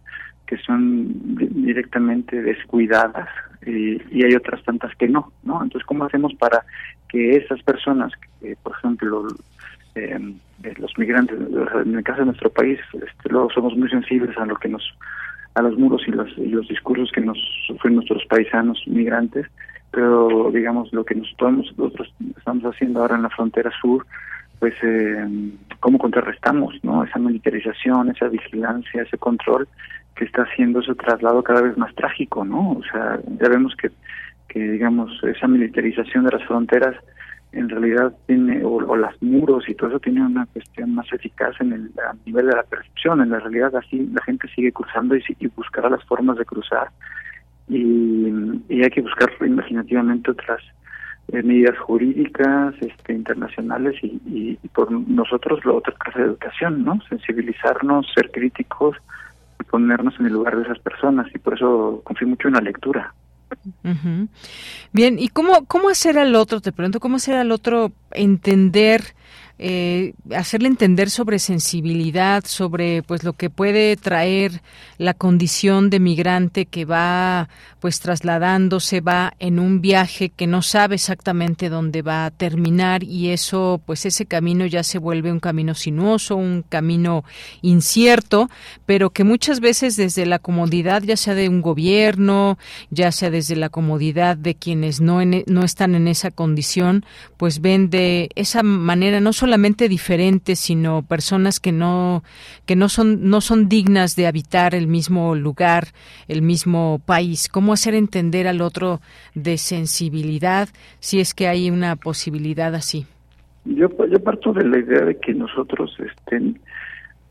que son directamente descuidadas y, y hay otras tantas que no, ¿no? Entonces, ¿cómo hacemos para que esas personas, por ejemplo, eh, los migrantes, en el caso de nuestro país, este, luego somos muy sensibles a lo que nos, a los muros y los, y los discursos que nos sufren nuestros paisanos migrantes, pero digamos lo que nosotros, nosotros estamos haciendo ahora en la frontera sur, pues eh, cómo contrarrestamos, ¿no? Esa militarización, esa vigilancia, ese control que está haciendo ese traslado cada vez más trágico, ¿no? O sea, ya vemos que que digamos esa militarización de las fronteras en realidad tiene o, las muros y todo eso tiene una cuestión más eficaz en el a nivel de la percepción. En la realidad así la gente sigue cruzando y, y buscará las formas de cruzar. Y, y hay que buscar imaginativamente otras eh, medidas jurídicas este internacionales y, y, por nosotros lo otra clase de educación no sensibilizarnos ser críticos y ponernos en el lugar de esas personas y por eso confío mucho en la lectura. Bien, ¿y cómo, cómo hacer al otro, te pregunto, cómo hacer al otro entender eh, hacerle entender sobre sensibilidad, sobre pues lo que puede traer la condición de migrante que va pues trasladándose, va en un viaje que no sabe exactamente dónde va a terminar y eso pues ese camino ya se vuelve un camino sinuoso, un camino incierto, pero que muchas veces desde la comodidad ya sea de un gobierno, ya sea desde la comodidad de quienes no, e, no están en esa condición, pues ven de esa manera no solamente diferentes, sino personas que no que no son no son dignas de habitar el mismo lugar, el mismo país. ¿Cómo hacer entender al otro de sensibilidad si es que hay una posibilidad así? Yo, yo parto de la idea de que nosotros, este,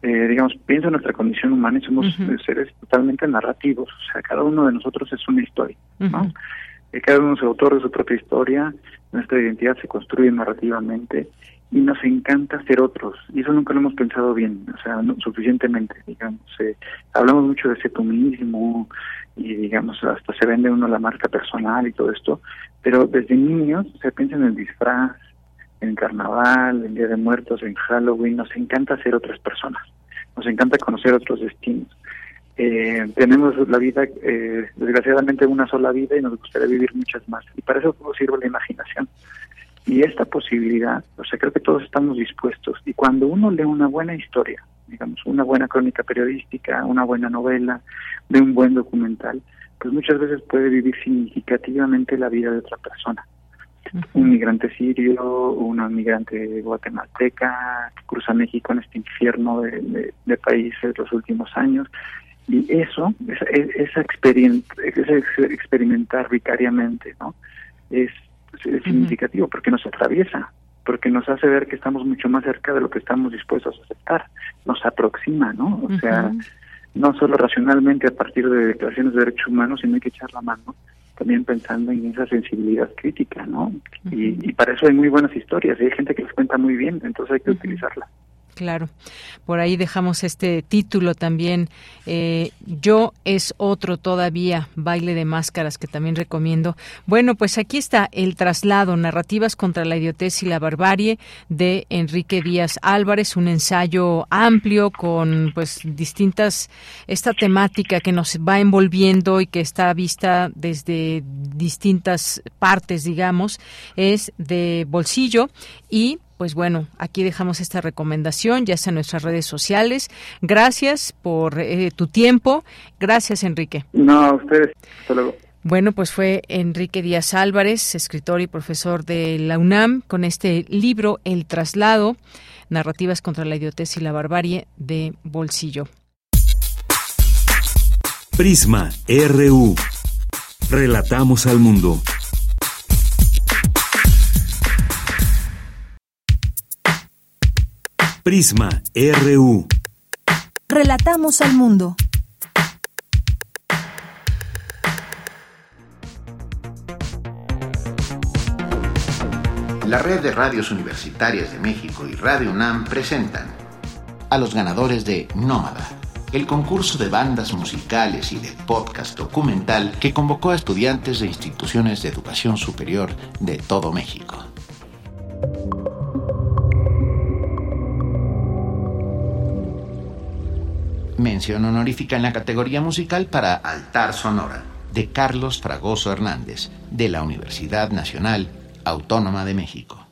eh, digamos, pienso en nuestra condición humana y somos seres totalmente narrativos. O sea, cada uno de nosotros es una historia, ¿no? Eh, cada uno es autor de su propia historia, nuestra identidad se construye narrativamente y nos encanta ser otros. Y eso nunca lo hemos pensado bien, o sea, no, suficientemente, digamos. Eh, hablamos mucho de ese tú mismo y, digamos, hasta se vende uno la marca personal y todo esto, pero desde niños se piensa en el disfraz, en carnaval, en Día de Muertos, en Halloween, nos encanta ser otras personas, nos encanta conocer otros destinos. Eh, tenemos la vida, eh, desgraciadamente, una sola vida y nos gustaría vivir muchas más. Y para eso sirve la imaginación. Y esta posibilidad, o sea, creo que todos estamos dispuestos. Y cuando uno lee una buena historia, digamos, una buena crónica periodística, una buena novela, de un buen documental, pues muchas veces puede vivir significativamente la vida de otra persona un migrante sirio, una migrante guatemalteca que cruza México en este infierno de, de, países los últimos años. Y eso, esa, esa, experimentar vicariamente, ¿no? Es, significativo porque nos atraviesa, porque nos hace ver que estamos mucho más cerca de lo que estamos dispuestos a aceptar, nos aproxima, ¿no? O sea, no solo racionalmente a partir de declaraciones de derechos humanos, sino hay que echar la mano también pensando en esa sensibilidad crítica, ¿no? y, para eso hay muy buenas historias, y hay gente que las cuenta muy bien, entonces hay que utilizarla. Claro, por ahí dejamos este título también. Eh, Yo es otro todavía, baile de máscaras, que también recomiendo. Bueno, pues aquí está el traslado, narrativas contra la idiotez y la barbarie de Enrique Díaz Álvarez, un ensayo amplio con pues distintas, esta temática que nos va envolviendo y que está vista desde distintas partes, digamos, es de bolsillo y pues bueno, aquí dejamos esta recomendación, ya sea en nuestras redes sociales. Gracias por eh, tu tiempo. Gracias, Enrique. No, a ustedes. Hasta luego. Bueno, pues fue Enrique Díaz Álvarez, escritor y profesor de la UNAM, con este libro El traslado, narrativas contra la idiotez y la barbarie de Bolsillo. Prisma RU. Relatamos al mundo. Prisma RU. Relatamos al mundo. La red de radios universitarias de México y Radio UNAM presentan a los ganadores de Nómada, el concurso de bandas musicales y de podcast documental que convocó a estudiantes de instituciones de educación superior de todo México. Mención honorífica en la categoría musical para Altar Sonora, de Carlos Fragoso Hernández, de la Universidad Nacional Autónoma de México.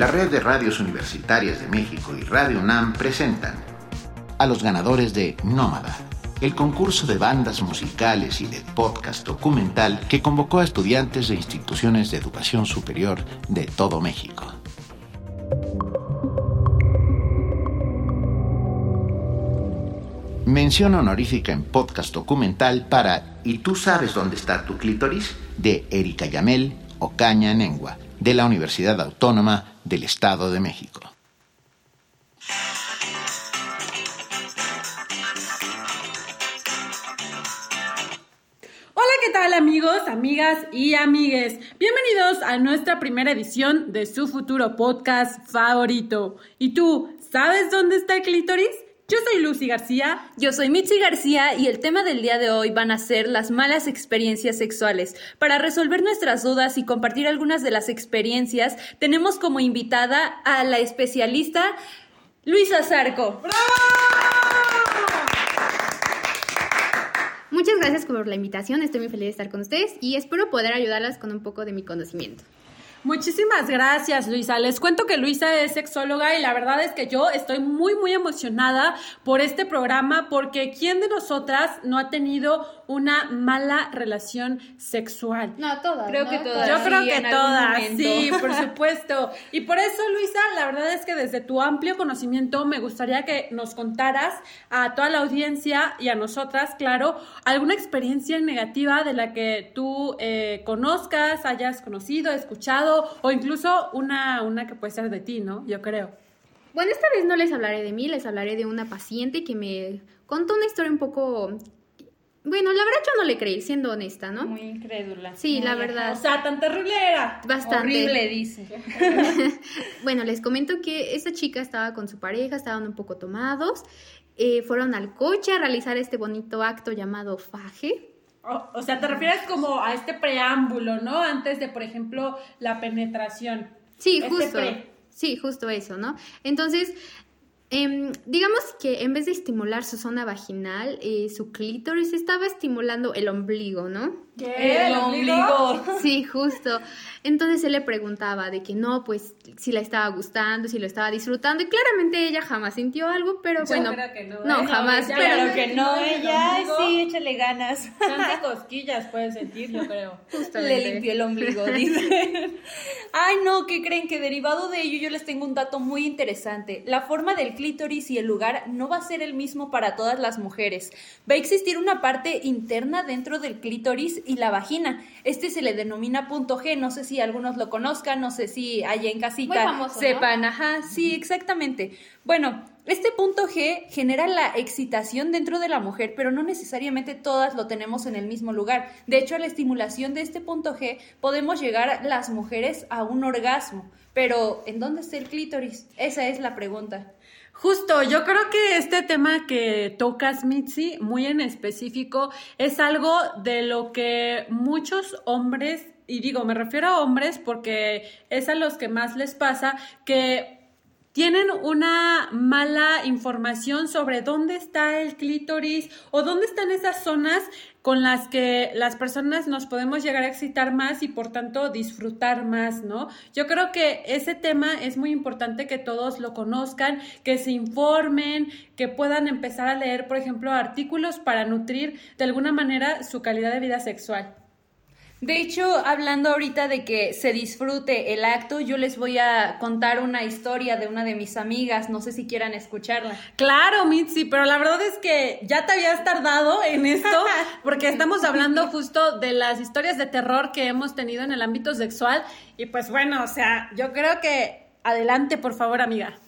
La red de radios universitarias de México y Radio UNAM presentan a los ganadores de Nómada, el concurso de bandas musicales y de podcast documental que convocó a estudiantes de instituciones de educación superior de todo México. Mención honorífica en podcast documental para ¿Y tú sabes dónde está tu clítoris? de Erika Yamel Ocaña Nengua, de la Universidad Autónoma del Estado de México. Hola, ¿qué tal amigos, amigas y amigues? Bienvenidos a nuestra primera edición de su futuro podcast favorito. ¿Y tú, sabes dónde está el clítoris? Yo soy Lucy García. Yo soy Mitzi García y el tema del día de hoy van a ser las malas experiencias sexuales. Para resolver nuestras dudas y compartir algunas de las experiencias, tenemos como invitada a la especialista Luisa Zarco. Muchas gracias por la invitación, estoy muy feliz de estar con ustedes y espero poder ayudarlas con un poco de mi conocimiento. Muchísimas gracias, Luisa. Les cuento que Luisa es sexóloga y la verdad es que yo estoy muy, muy emocionada por este programa porque ¿quién de nosotras no ha tenido una mala relación sexual? No, todas. Creo que todas. Yo creo Sí, que todas, sí, por supuesto. Y por eso, Luisa, la verdad es que desde tu amplio conocimiento me gustaría que nos contaras a toda la audiencia y a nosotras, claro, alguna experiencia negativa de la que tú eh, conozcas, hayas conocido, escuchado o incluso una, una que puede ser de ti, ¿no? Yo creo. Bueno, esta vez no les hablaré de mí, les hablaré de una paciente que me contó una historia un poco... Bueno, la verdad yo no le creí, siendo honesta, ¿no? Muy incrédula. Sí, la verdad. O sea, tan terrible era. Bastante. Horrible, dice. bueno, les comento que esta chica estaba con su pareja, estaban un poco tomados, eh, fueron al coche a realizar este bonito acto llamado faje. O, o sea, te refieres como a este preámbulo, ¿no? Antes de, por ejemplo, la penetración. Sí, Este justo. pre. Sí, justo eso, ¿no? Entonces, em, digamos que en vez de estimular su zona vaginal, eh, su clítoris estaba estimulando el ombligo, ¿no? ¿Qué? El ombligo. Sí, justo. Entonces él le preguntaba de que no, pues si la estaba gustando, si lo estaba disfrutando, y claramente ella jamás sintió algo, pero Yo bueno. creo que no, no, ¿eh? jamás. Pero Claro que no, El ella ombligo. sí, échale ganas. Tantas cosquillas puedes sentir, yo creo. Justamente. Le limpió el ombligo, dice. Ay, no, ¿qué creen? Que derivado de ello yo les tengo un dato muy interesante. La forma del clítoris y el lugar no va a ser el mismo para todas las mujeres. Va a existir una parte interna dentro del clítoris y la vagina. Este se le denomina punto G. No sé si algunos lo conozcan, no sé si allá en casita famoso, ¿no? sepan. Ajá, sí, exactamente. Bueno, este punto G genera la excitación dentro de la mujer, pero no necesariamente todas lo tenemos en el mismo lugar. De hecho, a la estimulación de este punto G podemos llegar las mujeres a un orgasmo. Pero, ¿en dónde está el clítoris? Esa es la pregunta. Justo, yo creo que este tema que tocas, Mitzi, muy en específico, es algo de lo que muchos hombres, y digo, me refiero a hombres porque es a los que más les pasa, que tienen una mala información sobre dónde está el clítoris o dónde están esas zonas con las que las personas nos podemos llegar a excitar más y por tanto disfrutar más, ¿no? Yo creo que ese tema es muy importante que todos lo conozcan, que se informen, que puedan empezar a leer, por ejemplo, artículos para nutrir de alguna manera su calidad de vida sexual. De hecho, hablando ahorita de que se disfrute el acto, yo les voy a contar una historia de una de mis amigas, no sé si quieran escucharla. Claro, Mitzi, pero la verdad es que ya te habías tardado en esto, porque estamos hablando justo de las historias de terror que hemos tenido en el ámbito sexual. Y pues bueno, o sea, yo creo que adelante, por favor, amiga.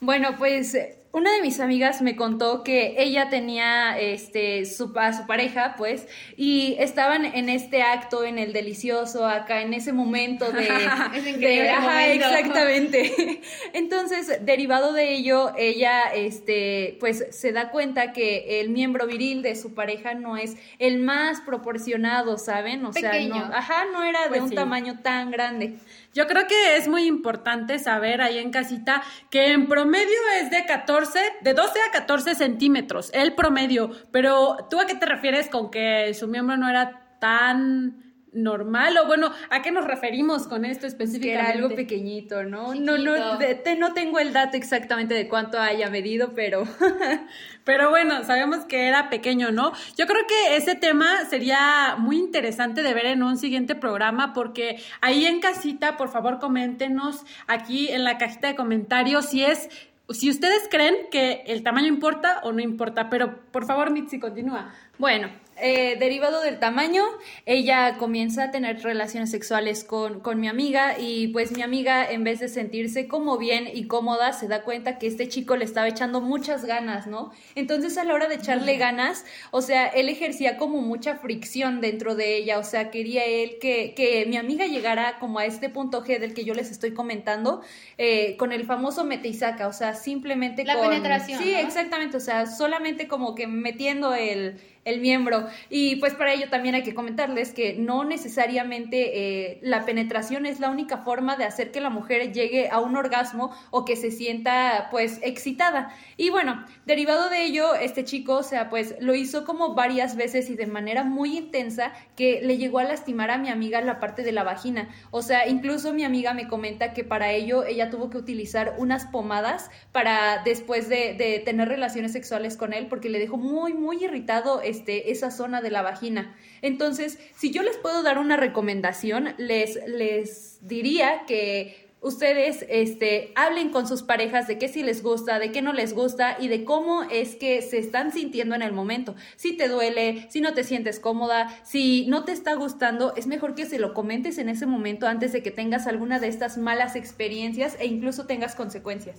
Bueno, pues una de mis amigas me contó que ella tenía este su, a su pareja, pues, y estaban en este acto, en el delicioso, acá en ese momento de, Es de- increíble ajá, momento. exactamente. Entonces, derivado de ello, ella, este, pues, se da cuenta que el miembro viril de su pareja no es el más proporcionado, ¿saben? O sea, no, ajá, no era de Pues un sí. tamaño tan grande. Yo creo que es muy importante saber ahí en casita que en promedio es de 14, de 12 a 14 centímetros, el promedio. Pero, ¿tú a qué te refieres con que su miembro no era tan normal o bueno, ¿a qué nos referimos con esto específicamente? era algo pequeñito, ¿no? No, no, de- no tengo el dato exactamente de cuánto haya medido, pero Pero bueno, sabemos que era pequeño, ¿no? Yo creo que ese tema sería muy interesante de ver en un siguiente programa porque ahí en casita, por favor, coméntenos aquí en la cajita de comentarios si es si ustedes creen que el tamaño importa o no importa, pero por favor, Mitzi, continúa. Bueno, eh, derivado del tamaño, ella comienza a tener relaciones sexuales con, con mi amiga y pues mi amiga en vez de sentirse como bien y cómoda se da cuenta que este chico le estaba echando muchas ganas, ¿no? Entonces a la hora de echarle ganas, o sea, él ejercía como mucha fricción dentro de ella, o sea, quería él que, que mi amiga llegara como a este punto G del que yo les estoy comentando, eh, con el famoso mete y saca, o sea, simplemente La con... penetración, Sí, ¿no? exactamente, o sea, solamente como que metiendo el, el miembro. Y pues para ello también hay que comentarles que no necesariamente eh, la penetración es la única forma de hacer que la mujer llegue a un orgasmo o que se sienta pues excitada. Y bueno, derivado de ello, este chico, o sea, pues lo hizo como varias veces y de manera muy intensa que le llegó a lastimar a mi amiga la parte de la vagina. O sea, incluso mi amiga me comenta que para ello ella tuvo que utilizar unas pomadas para después de, de tener relaciones sexuales con él porque le dejó muy, muy irritado este, esa zona de la vagina. Entonces, si yo les puedo dar una recomendación, les, les diría que ustedes este, hablen con sus parejas de qué sí les gusta, de qué no les gusta y de cómo es que se están sintiendo en el momento. Si te duele, si no te sientes cómoda, si no te está gustando, es mejor que se lo comentes en ese momento antes de que tengas alguna de estas malas experiencias e incluso tengas consecuencias.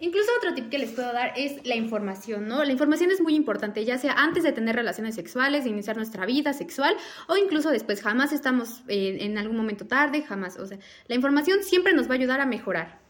Incluso otro tip que les puedo dar es la información, ¿no? La información es muy importante, ya sea antes de tener relaciones sexuales, de iniciar nuestra vida sexual o incluso después. Jamás estamos eh, en algún momento tarde, jamás. O sea, la información siempre nos va a ayudar a mejorar.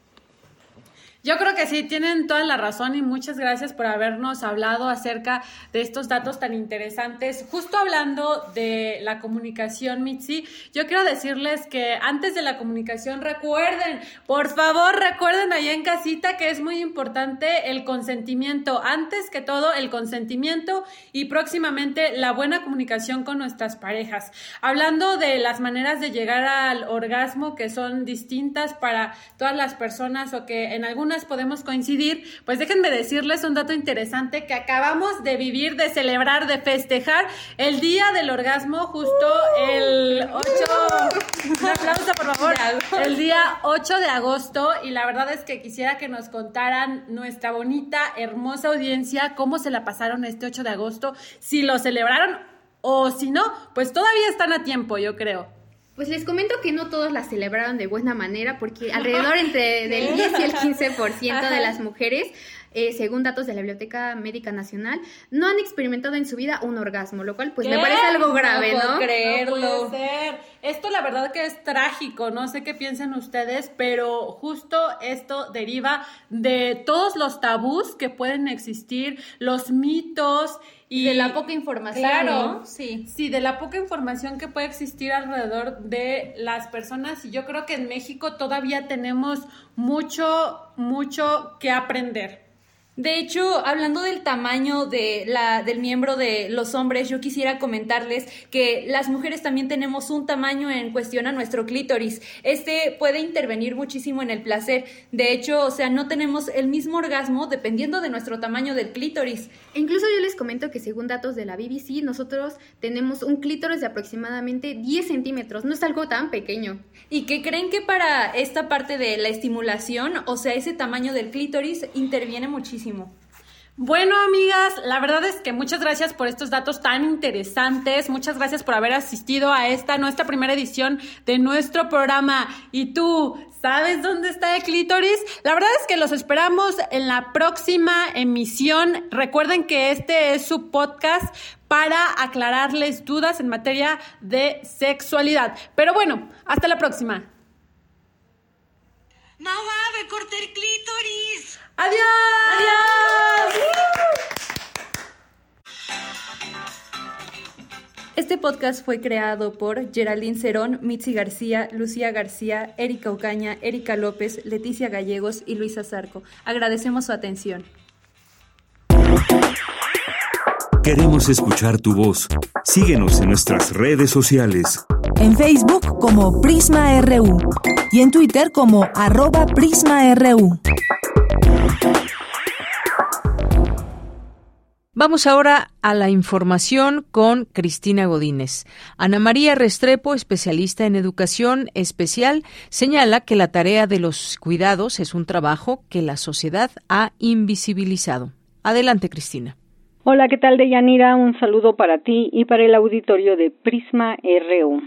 Yo creo que sí, tienen toda la razón y muchas gracias por habernos hablado acerca de estos datos tan interesantes. Justo hablando de la comunicación, Mitzi, yo quiero decirles que antes de la comunicación recuerden, por favor recuerden allá en casita que es muy importante el consentimiento. Antes que todo, el consentimiento y próximamente la buena comunicación con nuestras parejas. Hablando de las maneras de llegar al orgasmo que son distintas para todas las personas o que en algunas podemos coincidir, pues déjenme decirles un dato interesante que acabamos de vivir, de celebrar, de festejar el día del orgasmo, justo el 8, un aplauso por favor, el día 8 de agosto y la verdad es que quisiera que nos contaran nuestra bonita, hermosa audiencia cómo se la pasaron este 8 de agosto, si lo celebraron o si no, pues todavía están a tiempo, yo creo. Pues les comento que no todos la celebraron de buena manera porque alrededor entre del 10 y el 15% de las mujeres, eh, según datos de la Biblioteca Médica Nacional, no han experimentado en su vida un orgasmo, lo cual pues me ¿Qué? parece algo grave, puedo ¿no? creerlo. No puede ser. Esto la verdad que es trágico, no sé qué piensen ustedes, pero justo esto deriva de todos los tabús que pueden existir, los mitos y De la poca información, Claro, ¿no? Sí. Sí, de la poca información que puede existir alrededor de las personas y yo creo que en México todavía tenemos mucho, mucho que aprender. De hecho, hablando del tamaño de la, del miembro de los hombres, yo quisiera comentarles que las mujeres también tenemos un tamaño en cuestión a nuestro clítoris. Este puede intervenir muchísimo en el placer. De hecho, o sea, no tenemos el mismo orgasmo dependiendo de nuestro tamaño del clítoris. E incluso yo les comento que según datos de la BBC, nosotros tenemos un clítoris de aproximadamente 10 centímetros. No es algo tan pequeño. ¿Y que creen que para esta parte de la estimulación, o sea, ese tamaño del clítoris interviene muchísimo? Bueno, amigas, la verdad es que muchas gracias por estos datos tan interesantes. Muchas gracias por haber asistido a esta nuestra primera edición de nuestro programa. ¿Y tú sabes dónde está el clítoris? La verdad es que los esperamos en la próxima emisión. Recuerden que este es su podcast para aclararles dudas en materia de sexualidad. Pero bueno, hasta la próxima. Mahuave, corté el clítoris. ¡Adiós! Este podcast fue creado por Geraldine Cerón, Mitzi García, Lucía García, Erika Ocaña, Erika López, Leticia Gallegos y Luisa Zarco. Agradecemos su atención. Queremos escuchar tu voz. Síguenos en nuestras redes sociales. En Facebook como Prisma RU y en Twitter como arroba PrismaRU. Vamos ahora a la información con Cristina Godínez. Ana María Restrepo, especialista en educación especial, señala que la tarea de los cuidados es un trabajo que la sociedad ha invisibilizado. Adelante, Cristina. Hola, ¿qué tal, Deyanira? Un saludo para ti y para el auditorio de Prisma RU.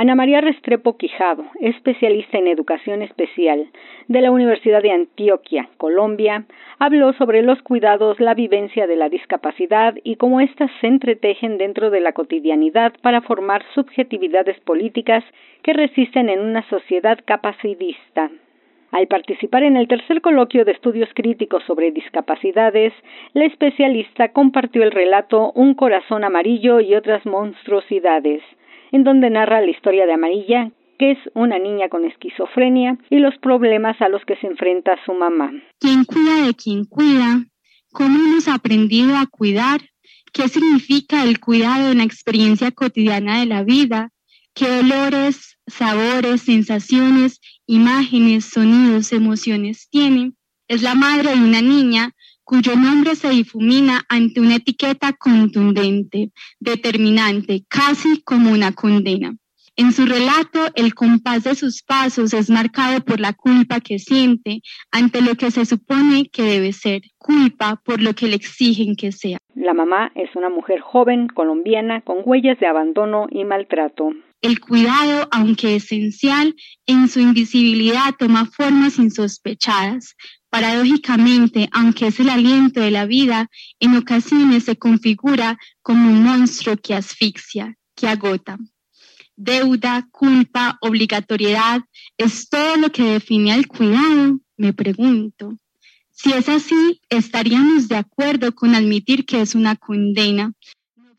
Ana María Restrepo Quijado, especialista en educación especial de la Universidad de Antioquia, Colombia, habló sobre los cuidados, la vivencia de la discapacidad y cómo éstas se entretejen dentro de la cotidianidad para formar subjetividades políticas que resisten en una sociedad capacidista. Al participar en el tercer coloquio de estudios críticos sobre discapacidades, la especialista compartió el relato Un corazón amarillo y otras monstruosidades, en donde narra la historia de Amarilla, que es una niña con esquizofrenia, y los problemas a los que se enfrenta su mamá. ¿Quién cuida de quien cuida? ¿Cómo hemos aprendido a cuidar? ¿Qué significa el cuidado en la experiencia cotidiana de la vida? ¿Qué olores, sabores, sensaciones, imágenes, sonidos, emociones tiene? Es la madre de una niña cuyo nombre se difumina ante una etiqueta contundente, determinante, casi como una condena. En su relato, el compás de sus pasos es marcado por la culpa que siente ante lo que se supone que debe ser, culpa por lo que le exigen que sea. La mamá es una mujer joven, colombiana, con huellas de abandono y maltrato. El cuidado, aunque esencial, en su invisibilidad toma formas insospechadas, Paradójicamente, aunque es el aliento de la vida, en ocasiones se configura como un monstruo que asfixia, que agota. Deuda, culpa, obligatoriedad, ¿es todo lo que define al cuidado? Me pregunto. Si es así, estaríamos de acuerdo con admitir que es una condena,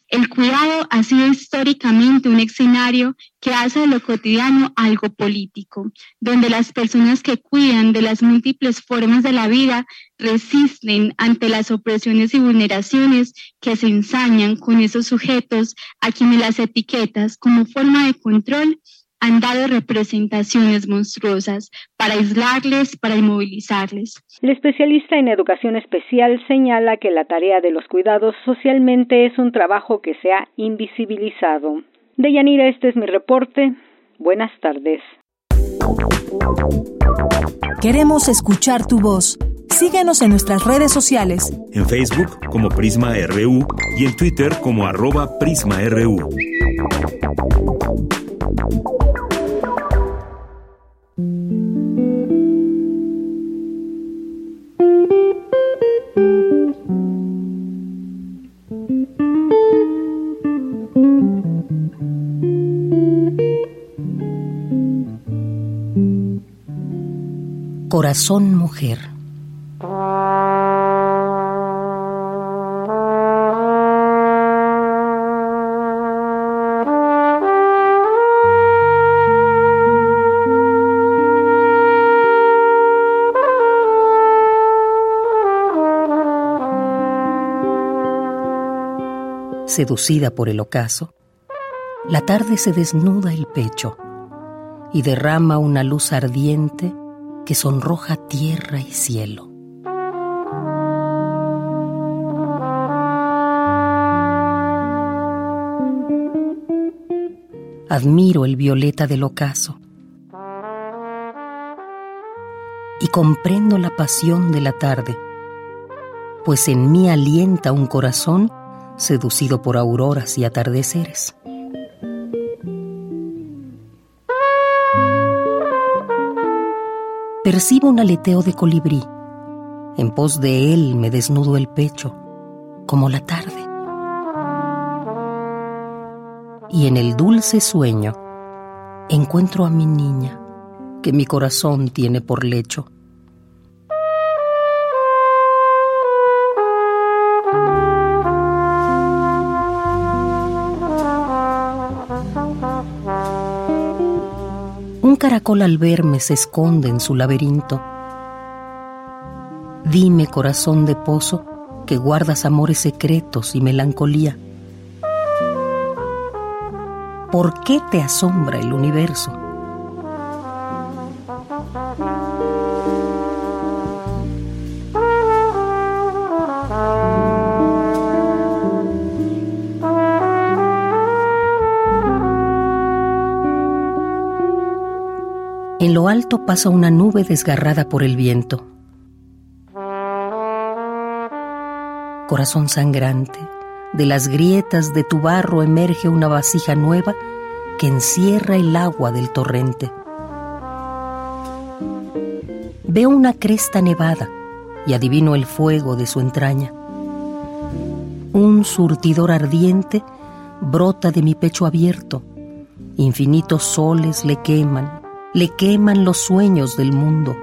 el cuidado ha sido históricamente un escenario que hace de lo cotidiano algo político, donde las personas que cuidan de las múltiples formas de la vida resisten ante las opresiones y vulneraciones que se ensañan con esos sujetos a quienes las etiquetas como forma de control han dado representaciones monstruosas para aislarles, para inmovilizarles. El especialista en educación especial señala que la tarea de los cuidados socialmente es un trabajo que se ha invisibilizado. Deyanira, este es mi reporte. Buenas tardes. Queremos escuchar tu voz. Síguenos en nuestras redes sociales. En Facebook como Prisma RU y en Twitter como arroba PrismaRU. Corazón Mujer. Seducida por el ocaso, la tarde se desnuda el pecho y derrama una luz ardiente que sonroja tierra y cielo. Admiro el violeta del ocaso y comprendo la pasión de la tarde, pues en mí alienta un corazón seducido por auroras y atardeceres. percibo un aleteo de colibrí. En pos de él me desnudo el pecho, como la tarde. Y en el dulce sueño encuentro a mi niña, que mi corazón tiene por lecho. Al verme se esconde en su laberinto. Dime, corazón de pozo, que guardas amores secretos y melancolía. ¿Por qué te asombra el universo? Alto pasa una nube desgarrada por el viento. Corazón sangrante, de las grietas de tu barro emerge una vasija nueva que encierra el agua del torrente. Veo una cresta nevada y adivino el fuego de su entraña. Un surtidor ardiente brota de mi pecho abierto. Infinitos soles le queman, le queman los sueños del mundo.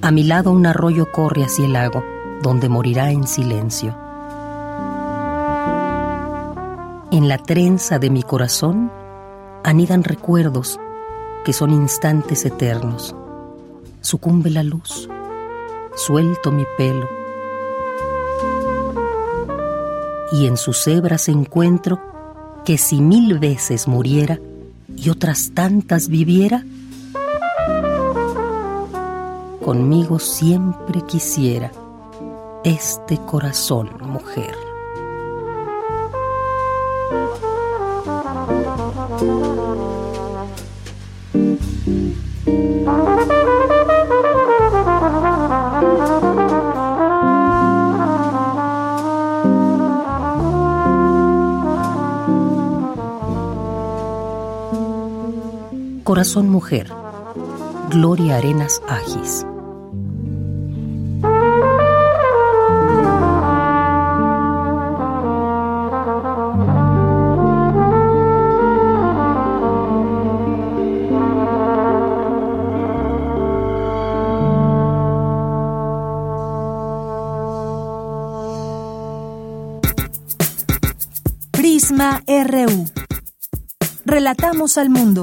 A mi lado un arroyo corre hacia el lago, donde morirá en silencio. En la trenza de mi corazón anidan recuerdos que son instantes eternos. Sucumbe la luz, suelto mi pelo y en sus hebras encuentro que si mil veces muriera y otras tantas viviera, conmigo siempre quisiera este corazón, mujer. Mujer, Gloria Arenas Agis. Prisma RU. Relatamos al mundo.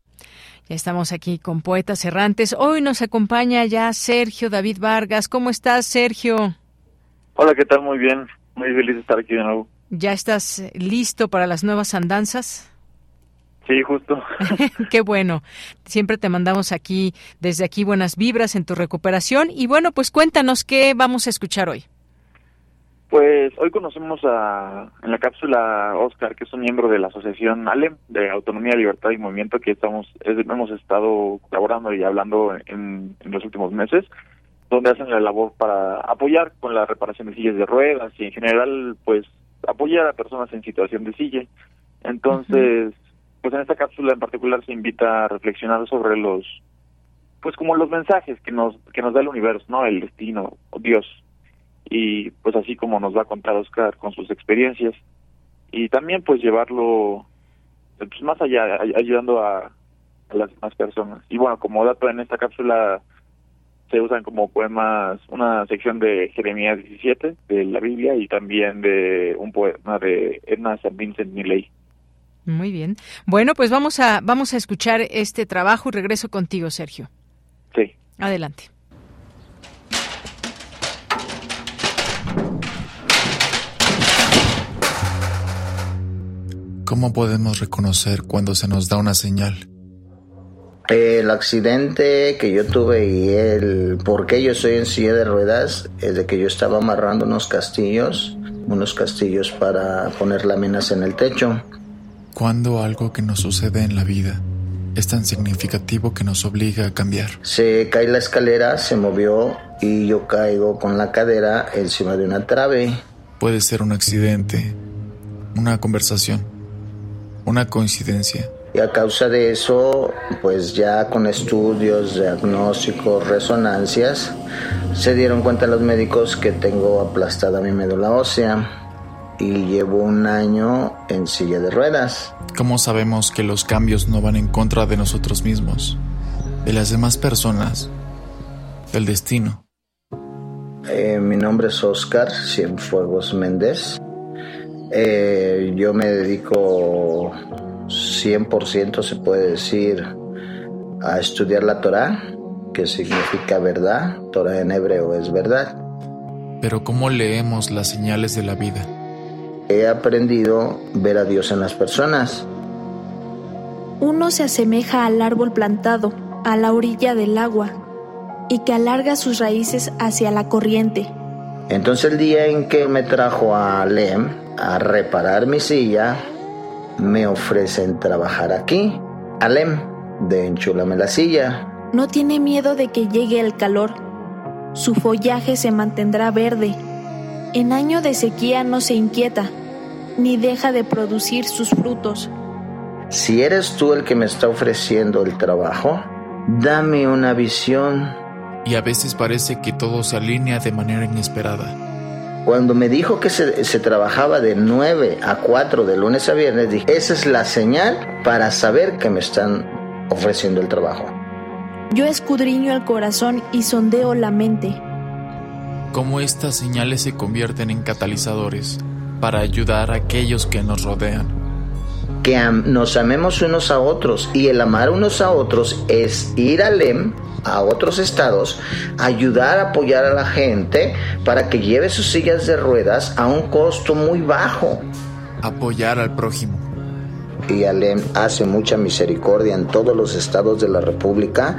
Ya estamos aquí con Poetas Errantes. Hoy nos acompaña ya Sergio David Vargas. ¿Cómo estás, Sergio? Hola, ¿qué tal? Muy bien. Muy feliz de estar aquí de nuevo. ¿Ya estás listo para las nuevas andanzas? Sí, justo. Qué bueno. Siempre te mandamos aquí, desde aquí, buenas vibras en tu recuperación. Y bueno, pues cuéntanos qué vamos a escuchar hoy. Pues hoy conocemos a, en la cápsula Oscar, que es un miembro de la asociación ALEM, de Autonomía, Libertad y Movimiento, que estamos hemos estado colaborando y hablando en, los últimos meses, donde hacen la labor para apoyar con la reparación de sillas de ruedas y en general, pues, apoyar a personas en situación de silla. Entonces, pues en esta cápsula en particular se invita a reflexionar sobre los, pues como los mensajes que nos, que nos da el universo, ¿no? El destino, Dios, y pues así como nos va a contar Oscar con sus experiencias y también pues llevarlo pues más allá ayudando a, a las demás personas y bueno como dato en esta cápsula se usan como poemas una sección de Jeremías 17 de la Biblia y también de un poema de Edna St. Vincent Millay. Muy bien. Bueno, pues vamos a vamos a escuchar este trabajo y regreso contigo, Sergio. Sí. Adelante. ¿Cómo podemos reconocer cuando se nos da una señal? El accidente que yo tuve y el por qué yo estoy en silla de ruedas es de que yo estaba amarrando unos castillos, unos castillos para poner láminas en el techo. ¿Cuándo algo que nos sucede en la vida es tan significativo que nos obliga a cambiar? Se cae la escalera, se movió y yo caigo con la cadera encima de una trave. Puede ser un accidente, una conversación, una coincidencia. Y a causa de eso, pues ya con estudios, diagnósticos, resonancias, se dieron cuenta los médicos que tengo aplastada mi médula ósea y llevo un año en silla de ruedas. ¿Cómo sabemos que los cambios no van en contra de nosotros mismos, de las demás personas, del destino? Eh, mi nombre es Oscar Cienfuegos Méndez. Eh, yo me dedico 100%, se puede decir, a estudiar la Torah, que significa verdad. Torah en hebreo es verdad. Pero ¿cómo leemos las señales de la vida? He aprendido a ver a Dios en las personas. Uno se asemeja al árbol plantado a la orilla del agua y que alarga sus raíces hacia la corriente. Entonces el día en que me trajo a Alem a reparar mi silla, me ofrecen trabajar aquí. Alem, de enchúlame la silla. No tiene miedo de que llegue el calor. Su follaje se mantendrá verde. En año de sequía no se inquieta, ni deja de producir sus frutos. Si eres tú el que me está ofreciendo el trabajo, dame una visión. Y a veces parece que todo se alinea de manera inesperada. Cuando me dijo que se, se, trabajaba de 9 a 4 de lunes a viernes, dije, esa es la señal para saber que me están ofreciendo el trabajo. Yo escudriño el corazón y sondeo la mente. Cómo estas señales se convierten en catalizadores para ayudar a aquellos que nos rodean. Que nos amemos unos a otros y el amar unos a otros es ir al LEM a otros estados, ayudar a apoyar a la gente para que lleve sus sillas de ruedas a un costo muy bajo. Apoyar al prójimo. Y Alem hace mucha misericordia en todos los estados de la República,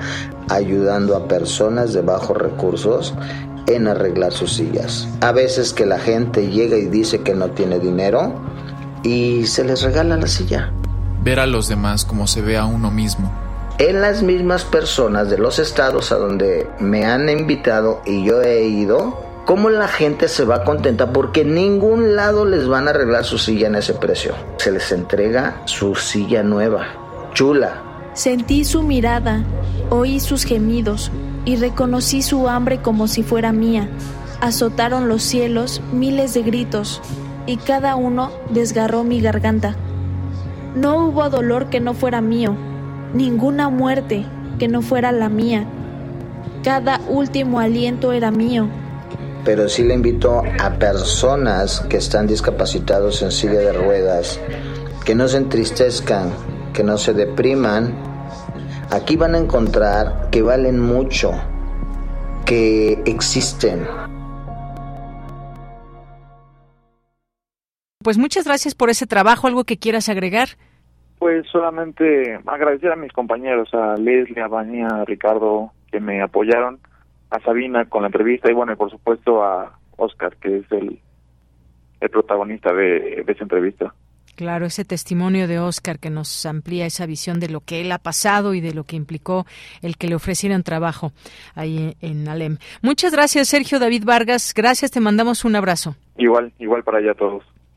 ayudando a personas de bajos recursos en arreglar sus sillas. A veces que la gente llega y dice que no tiene dinero y se les regala la silla. Ver a los demás como se ve a uno mismo en las mismas personas de los estados a donde me han invitado y yo he ido, cómo la gente se va contenta porque en ningún lado les van a arreglar su silla en ese precio. Se les entrega su silla nueva, chula. Sentí su mirada, oí sus gemidos y reconocí su hambre como si fuera mía. Azotaron los cielos miles de gritos y cada uno desgarró mi garganta. No hubo dolor que no fuera mío ninguna muerte que no fuera la mía. Cada último aliento era mío. Pero sí le invito a personas que están discapacitados en silla de ruedas, que no se entristezcan, que no se depriman. Aquí van a encontrar que valen mucho, que existen. Pues muchas gracias por ese trabajo. ¿Algo que quieras agregar? Pues solamente agradecer a mis compañeros, a Leslie, a Vania, a Ricardo, que me apoyaron, a Sabina con la entrevista y bueno, y por supuesto a Oscar, que es el, el protagonista de, de esa entrevista. Claro, ese testimonio de Oscar que nos amplía esa visión de lo que él ha pasado y de lo que implicó el que le ofrecieran trabajo ahí en Alem. Muchas gracias, Sergio David Vargas. Gracias, te mandamos un abrazo. Igual, igual para allá todos.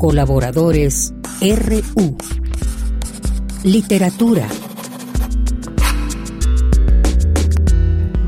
Colaboradores RU. Literatura.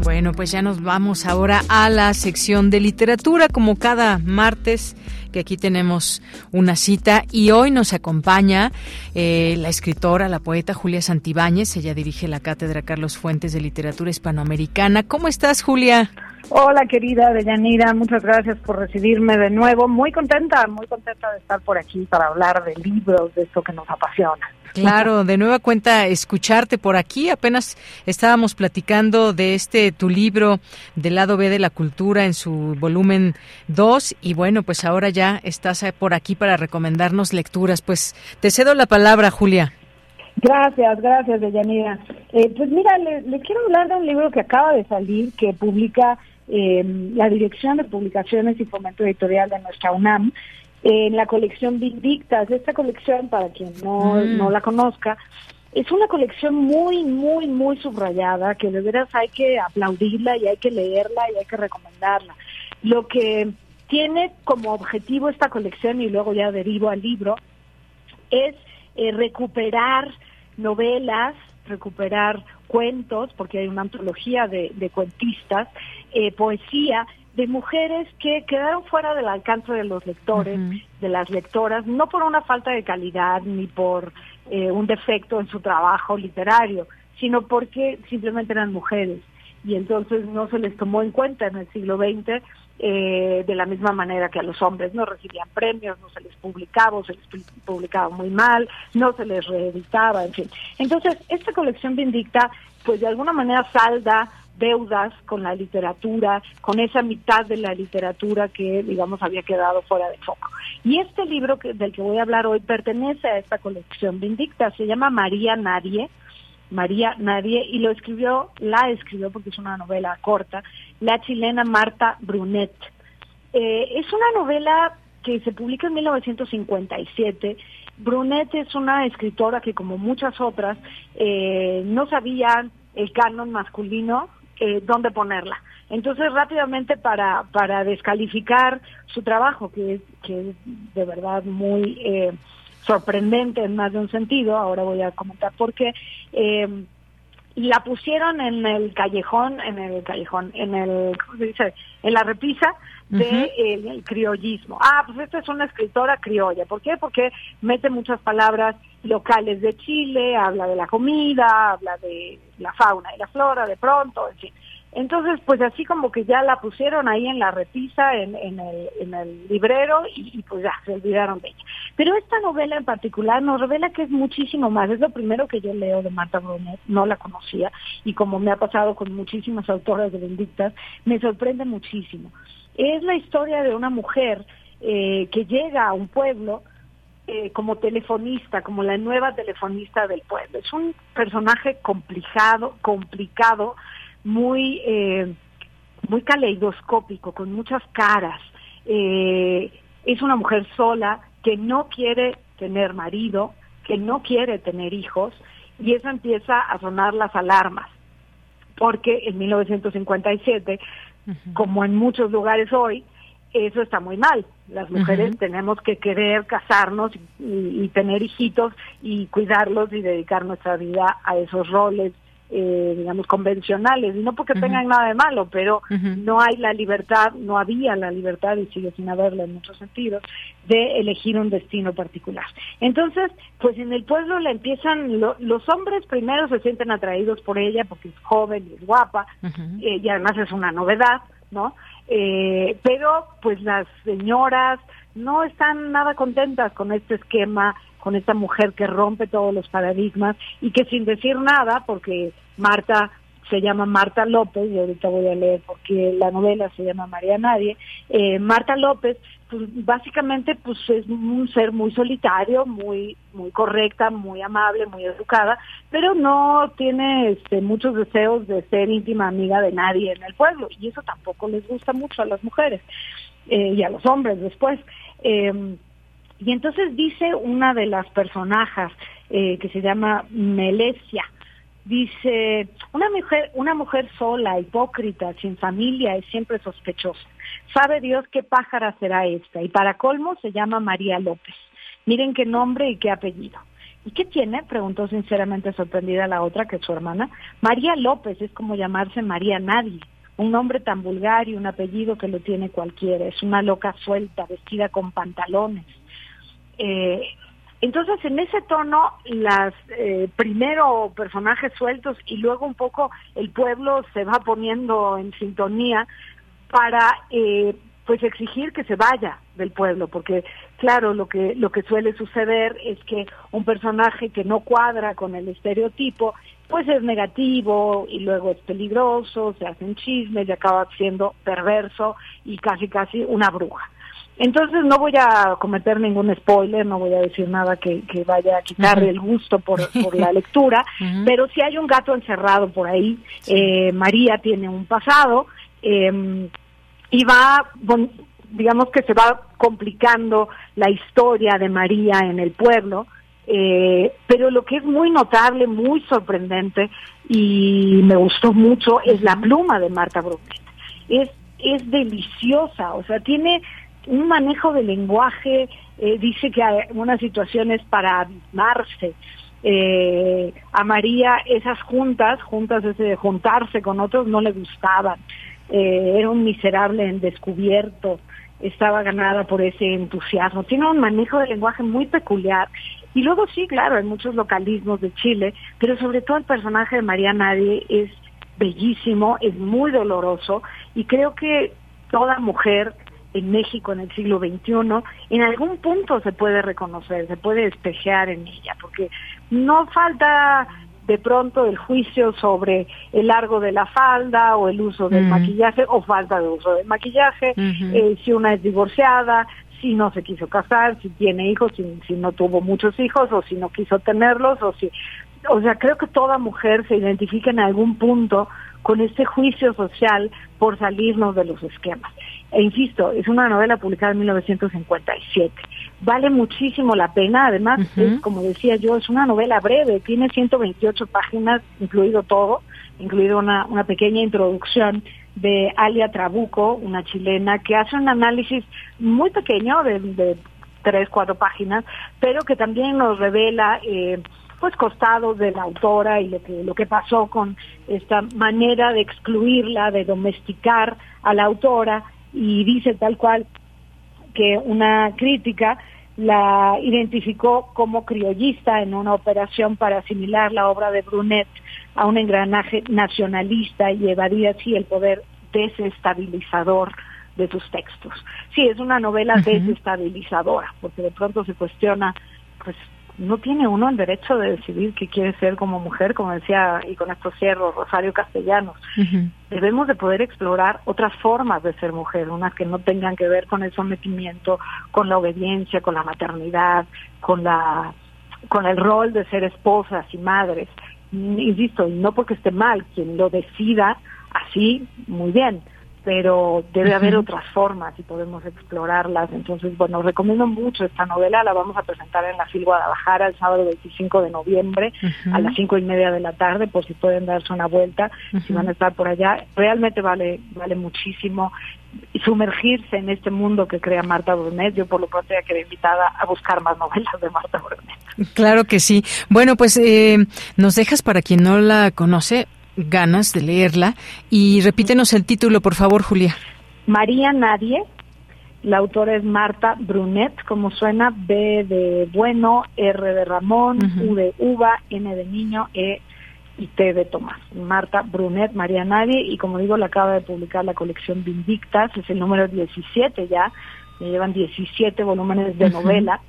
Bueno, pues ya nos vamos ahora a la sección de literatura, como cada martes que aquí tenemos una cita y hoy nos acompaña eh, la escritora, la poeta Julia Santibáñez. Ella dirige la Cátedra Carlos Fuentes de Literatura Hispanoamericana. ¿Cómo estás, Julia? Hola, querida Deyanira, muchas gracias por recibirme de nuevo. Muy contenta, muy contenta de estar por aquí para hablar de libros, de esto que nos apasiona. Claro, de nueva cuenta escucharte por aquí. Apenas estábamos platicando de este tu libro del lado B de la cultura en su volumen 2 y bueno, pues ahora ya estás por aquí para recomendarnos lecturas. Pues te cedo la palabra, Julia. Gracias, gracias, Deyanira. Eh, pues mira, les le quiero hablar de un libro que acaba de salir, que publica eh, la Dirección de Publicaciones y Fomento Editorial de nuestra UNAM, en la colección Vindictas. Esta colección, para quien no, Mm. no la conozca, es una colección muy, muy, muy subrayada, que de veras hay que aplaudirla y hay que leerla y hay que recomendarla. Lo que tiene como objetivo esta colección, y luego ya derivo al libro, es eh, recuperar novelas, recuperar cuentos, porque hay una antología de, de cuentistas, eh, poesía de mujeres que quedaron fuera del alcance de los lectores, de las lectoras, no por una falta de calidad ni por eh, un defecto en su trabajo literario, sino porque simplemente eran mujeres. Y entonces no se les tomó en cuenta en el siglo XX eh, de la misma manera que a los hombres no recibían premios, no se les publicaba, o se les pu- publicaba muy mal, no se les reeditaba, en fin. Entonces, esta colección Vindicta, pues de alguna manera salda deudas con la literatura, con esa mitad de la literatura que, digamos, había quedado fuera de foco. Y este libro que, del que voy a hablar hoy pertenece a esta colección Vindicta, se llama María Nadie, María Nadie, y lo escribió, la escribió porque es una novela corta, la chilena Marta Brunet. Eh, es una novela que se publica en 1957. Brunet es una escritora que, como muchas otras, eh, no sabía el canon masculino eh, dónde ponerla. Entonces, rápidamente, para, para descalificar su trabajo, que es, que es de verdad muy eh, sorprendente en más de un sentido, ahora voy a comentar por qué, eh, la pusieron en el callejón, en el callejón, en el, ¿cómo se dice? En la repisa de Ujú. el, el criollismo. Ah, pues esta es una escritora criolla. ¿Por qué? Porque mete muchas palabras locales de Chile, habla de la comida, habla de la fauna y la flora de pronto, en fin. Entonces, pues así como que ya la pusieron ahí en la repisa, en, en, el, en el librero, y, pues ya se olvidaron de ella. Pero esta novela en particular nos revela que es muchísimo más. Es lo primero que yo leo de Marta Brunet, no la conocía, y como me ha pasado con muchísimas autoras de Vindictas, me sorprende muchísimo. Es la historia de una mujer eh, que llega a un pueblo eh, como telefonista, como la nueva telefonista del pueblo. Es un personaje complicado, complicado, muy, eh, muy caleidoscópico, con muchas caras. Eh, es una mujer sola que no quiere tener marido, que no quiere tener hijos, y eso empieza a sonar las alarmas, porque en 1957, como en muchos lugares hoy, eso está muy mal. Las mujeres tenemos que querer casarnos y, y tener hijitos y cuidarlos y dedicar nuestra vida a esos roles, eh, digamos, convencionales. Y no porque tengan nada de malo, pero no hay la libertad, no había la libertad y sigue sin haberla en muchos sentidos, de elegir un destino particular. Entonces, pues en el pueblo le empiezan, lo- los hombres primero se sienten atraídos por ella porque es joven y es guapa, eh, y además es una novedad, ¿no? Eh, pero pues las señoras no están nada contentas con este esquema, con esta mujer que rompe todos los paradigmas y que sin decir nada, porque Marta se llama Marta López, y ahorita voy a leer porque la novela se llama María Nadie, eh, Marta López, pues básicamente pues es un ser muy solitario, muy muy correcta, muy amable, muy educada, pero no tiene este, muchos deseos de ser íntima amiga de nadie en el pueblo y eso tampoco les gusta mucho a las mujeres eh, y a los hombres después. Eh, y entonces dice una de las personajes eh, que se llama Melesia, dice, una mujer, una mujer sola, hipócrita, sin familia, es siempre sospechosa. Sabe Dios qué pájara será esta. Y para colmo se llama María López. Miren qué nombre y qué apellido. ¿Y qué tiene? Preguntó sinceramente sorprendida la otra, que es su hermana. María López es como llamarse María Nadie. Un nombre tan vulgar y un apellido que lo tiene cualquiera. Es una loca suelta, vestida con pantalones. Eh, entonces, en ese tono, las eh, primero personajes sueltos y luego un poco el pueblo se va poniendo en sintonía para eh, pues exigir que se vaya del pueblo, porque claro, lo que lo que suele suceder es que un personaje que no cuadra con el estereotipo, pues es negativo y luego es peligroso, se hacen chismes y acaba siendo perverso y casi casi una bruja. Entonces no voy a cometer ningún spoiler, no voy a decir nada que, vaya a quitarle el gusto por, la lectura, pero si hay un gato encerrado por ahí. Eh, María tiene un pasado em, y va, digamos que se va complicando la historia de María en el pueblo. Eh, pero lo que es muy notable, muy sorprendente y me gustó mucho es la pluma de Marta Brunet. Es, es deliciosa, o sea, tiene un manejo de lenguaje, eh, dice que hay unas situaciones para abismarse. Eh, a María esas juntas, juntas de juntarse con otros, no le gustaban. Eh, era un miserable en descubierto, estaba ganada por ese entusiasmo. Tiene un manejo de lenguaje muy peculiar. Y luego sí, claro, hay muchos localismos de Chile, pero sobre todo el personaje de María Nadie es bellísimo, es muy doloroso y creo que toda mujer en México en el siglo XXI, en algún punto se puede reconocer, se puede despejear en ella, porque no falta de pronto el juicio sobre el largo de la falda o el uso del maquillaje o falta de uso del maquillaje, eh, si una es divorciada, si no se quiso casar, si tiene hijos, si, si no tuvo muchos hijos o si no quiso tenerlos o si... O sea, creo que toda mujer se identifica en algún punto con este juicio social por salirnos de los esquemas. E insisto, es una novela publicada en 1957. Vale muchísimo la pena, además, es, como decía yo, es una novela breve, tiene 128 páginas, incluido todo, incluido una, una pequeña introducción de Alia Trabuco, una chilena, que hace un análisis muy pequeño de, de tres, cuatro páginas, pero que también nos revela eh, pues costados de la autora y lo que, lo que pasó con esta manera de excluirla, de domesticar a la autora y dice tal cual que una crítica la identificó como criollista en una operación para asimilar la obra de Brunet a un engranaje nacionalista y evadir así el poder desestabilizador de sus textos. Sí, es una novela desestabilizadora, porque de pronto se cuestiona pues no tiene uno el derecho de decidir qué quiere ser como mujer, como decía, y con estos cierros, Rosario Castellanos. Debemos de poder explorar otras formas de ser mujer, unas que no tengan que ver con el sometimiento, con la obediencia, con la maternidad, con la con el rol de ser esposas y madres. Insisto, y no porque esté mal, quien lo decida así, muy bien, pero debe haber otras formas y podemos explorarlas. Entonces, bueno, recomiendo mucho esta novela, la vamos a presentar en la FIL Guadalajara el sábado 25 de noviembre a las cinco y media de la tarde, por si pueden darse una vuelta, si van a estar por allá. Realmente vale, vale muchísimo sumergirse en este mundo que crea Marta Brunet. Yo por lo pronto ya quedé invitada a buscar más novelas de Marta Brunet. Claro que sí. Bueno, pues eh, nos dejas para quien no la conoce ganas de leerla. Y repítenos el título, por favor, Julia. María Nadie. La autora es Marta Brunet, como suena, B de bueno, R de Ramón, U de uva, N de niño, E y T de Tomás. Marta Brunet, María Nadie, y como digo, la acaba de publicar la colección Vindictas, es el número 17 ya, me llevan 17 volúmenes de novela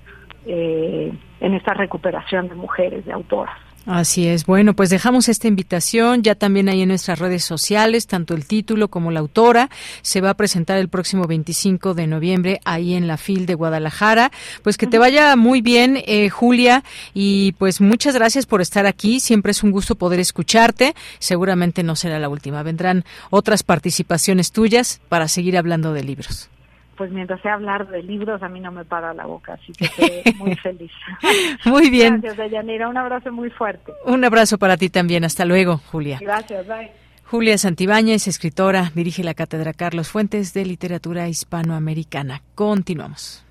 eh, en esta recuperación de mujeres, de autoras. Así es. Bueno, pues dejamos esta invitación ya también ahí en nuestras redes sociales, tanto el título como la autora. Se va a presentar el próximo 25 de noviembre ahí en la FIL de Guadalajara. Pues que te vaya muy bien, eh, Julia, y pues muchas gracias por estar aquí. Siempre es un gusto poder escucharte. Seguramente no será la última. Vendrán otras participaciones tuyas para seguir hablando de libros pues mientras sé hablar de libros a mí no me para la boca, así que estoy muy feliz. muy bien. Gracias, Deyanira. Un abrazo muy fuerte. Un abrazo para ti también. Hasta luego, Julia. Gracias, bye. Julia Santibáñez, escritora, dirige la Cátedra Carlos Fuentes de Literatura Hispanoamericana. Continuamos.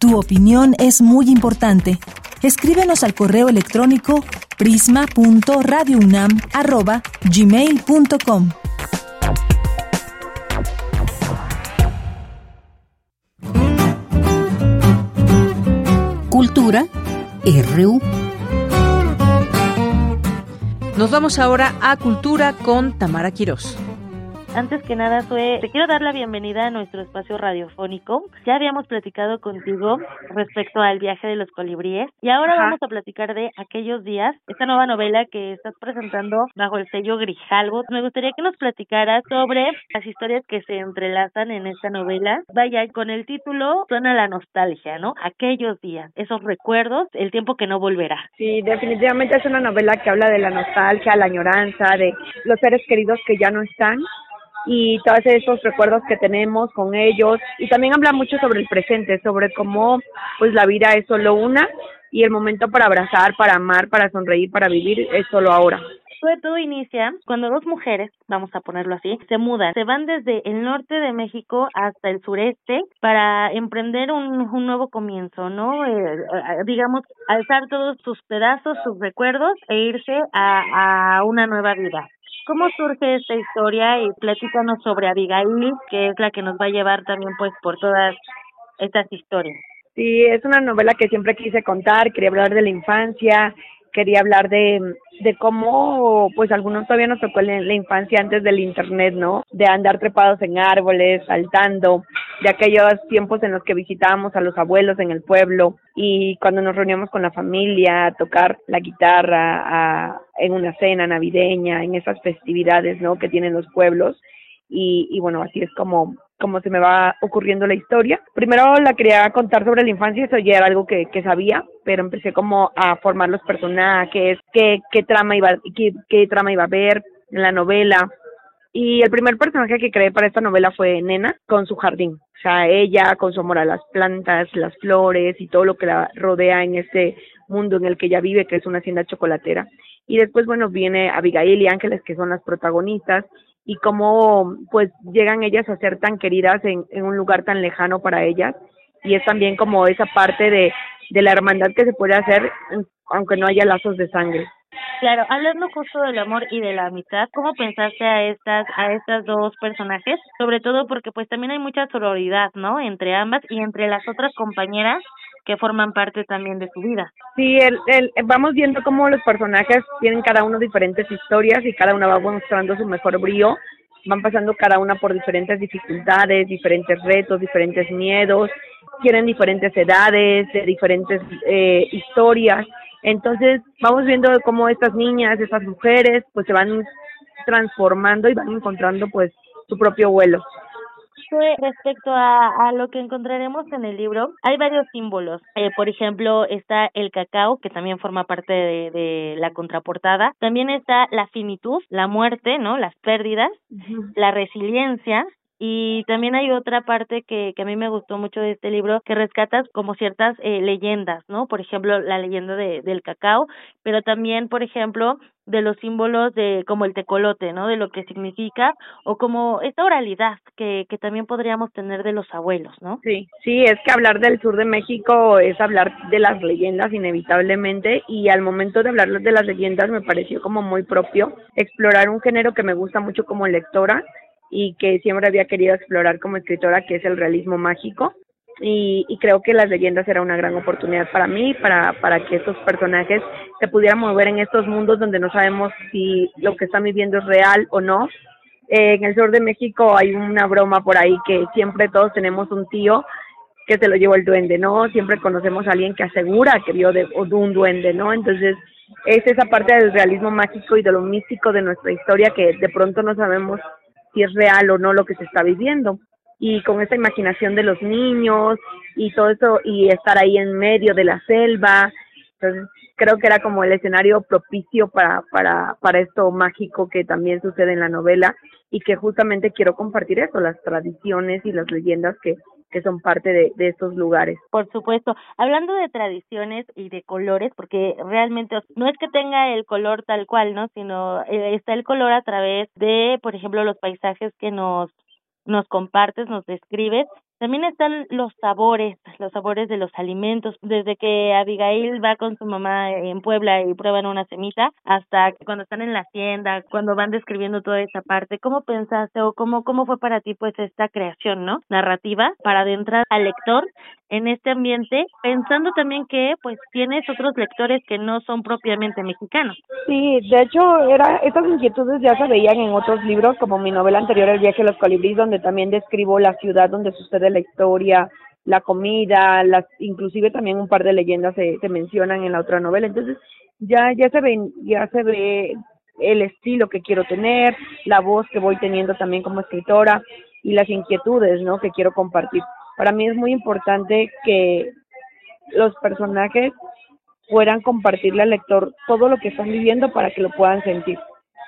Tu opinión es muy importante. Escríbenos al correo electrónico prisma.radiounam@gmail.com. Cultura RU. Nos vamos ahora a Cultura con Tamara Quirós. Antes que nada, Sue, te quiero dar la bienvenida a nuestro espacio radiofónico. Ya habíamos platicado contigo respecto al viaje de los colibríes y ahora vamos a platicar de aquellos días, esta nueva novela que estás presentando bajo el sello Grijalvo. Me gustaría que nos platicaras sobre las historias que se entrelazan en esta novela. Vaya, con el título suena la nostalgia, ¿no? Aquellos días, esos recuerdos, el tiempo que no volverá. Sí, definitivamente es una novela que habla de la nostalgia, la añoranza, de los seres queridos que ya no están y todos esos recuerdos que tenemos con ellos y también habla mucho sobre el presente, sobre cómo pues la vida es solo una y el momento para abrazar, para amar, para sonreír, para vivir es solo ahora. Sobre todo inicia cuando dos mujeres, vamos a ponerlo así, se mudan, se van desde el norte de México hasta el sureste para emprender un, un nuevo comienzo, ¿no? Eh, eh, digamos, alzar todos sus pedazos, sus recuerdos e irse a, a una nueva vida. ¿Cómo surge esta historia? Y platícanos sobre Abigail, que es la que nos va a llevar también pues por todas estas historias. Sí, es una novela que siempre quise contar, quería hablar de la infancia, quería hablar de, de cómo, pues algunos todavía nos tocó la, la infancia antes del internet, ¿no? De andar trepados en árboles, saltando, de aquellos tiempos en los que visitábamos a los abuelos en el pueblo y cuando nos reuníamos con la familia a tocar la guitarra a, en una cena navideña, en esas festividades, ¿no? Que tienen los pueblos. Y, y bueno, así es como como se me va ocurriendo la historia. Primero la quería contar sobre la infancia, eso ya era algo que, que sabía, pero empecé como a formar los personajes, qué, qué trama iba, qué, qué trama iba a haber en la novela. Y el primer personaje que creé para esta novela fue Nena, con su jardín. O sea, ella con su amor a las plantas, las flores y todo lo que la rodea en este mundo en el que ella vive, que es una hacienda chocolatera. Y después, bueno, viene Abigail y Ángeles, que son las protagonistas, y cómo pues llegan ellas a ser tan queridas en, en un lugar tan lejano para ellas y es también como esa parte de, de la hermandad que se puede hacer aunque no haya lazos de sangre. Claro, hablando justo del amor y de la amistad, ¿cómo pensaste a estas a estas dos personajes? Sobre todo porque pues también hay mucha sororidad, ¿no? Entre ambas y entre las otras compañeras que forman parte también de su vida. Sí, el, el, vamos viendo cómo los personajes tienen cada uno diferentes historias y cada una va mostrando su mejor brío. Van pasando cada una por diferentes dificultades, diferentes retos, diferentes miedos, tienen diferentes edades, de diferentes eh, historias. Entonces vamos viendo cómo estas niñas, estas mujeres, pues se van transformando y van encontrando pues su propio vuelo respecto a, a lo que encontraremos en el libro, hay varios símbolos. Eh, por ejemplo, está el cacao, que también forma parte de, de la contraportada. También está la finitud, la muerte, ¿no? Las pérdidas, la resiliencia, y también hay otra parte que, que a mí me gustó mucho de este libro, que rescatas como ciertas eh, leyendas, ¿no? Por ejemplo, la leyenda de, del cacao, pero también, por ejemplo, de los símbolos de como el tecolote, ¿no? De lo que significa o como esta oralidad que, que también podríamos tener de los abuelos, ¿no? Sí, sí, es que hablar del sur de México es hablar de las leyendas inevitablemente y al momento de hablar de las leyendas me pareció como muy propio explorar un género que me gusta mucho como lectora y que siempre había querido explorar como escritora, que es el realismo mágico. Y, y creo que las leyendas era una gran oportunidad para mí, para, para que estos personajes se pudieran mover en estos mundos donde no sabemos si lo que están viviendo es real o no. Eh, en el sur de México hay una broma por ahí que siempre todos tenemos un tío que se lo llevó el duende, ¿no? Siempre conocemos a alguien que asegura que vio de, de un duende, ¿no? Entonces, es esa parte del realismo mágico y de lo místico de nuestra historia que de pronto no sabemos si es real o no lo que se está viviendo. Y con esa imaginación de los niños y todo eso, y estar ahí en medio de la selva, entonces creo que era como el escenario propicio para, para, para esto mágico que también sucede en la novela y que justamente quiero compartir eso, las tradiciones y las leyendas que, que son parte de, de estos lugares. Por supuesto. Hablando de tradiciones y de colores, porque realmente no es que tenga el color tal cual, ¿no? Sino eh, está el color a través de, por ejemplo, los paisajes que nos nos compartes, nos describes También están los sabores, los sabores de los alimentos, desde que Abigail va con su mamá en Puebla y prueban una semita, hasta cuando están en la hacienda, cuando van describiendo toda esa parte. ¿Cómo pensaste o cómo, cómo fue para ti pues esta creación, ¿no? Narrativa para adentrar al lector en este ambiente, pensando también que pues tienes otros lectores que no son propiamente mexicanos. Sí, de hecho, era estas inquietudes ya se veían en otros libros, como mi novela anterior, El viaje a los colibríes, donde también describo la ciudad donde sucede la historia, la comida, las, inclusive también un par de leyendas se, mencionan en la otra novela. Entonces, ya, ya se ve, ya se ve el estilo que quiero tener, la voz que voy teniendo también como escritora y las inquietudes, ¿no? Que quiero compartir. Para mí es muy importante que los personajes puedan compartirle al lector todo lo que están viviendo para que lo puedan sentir.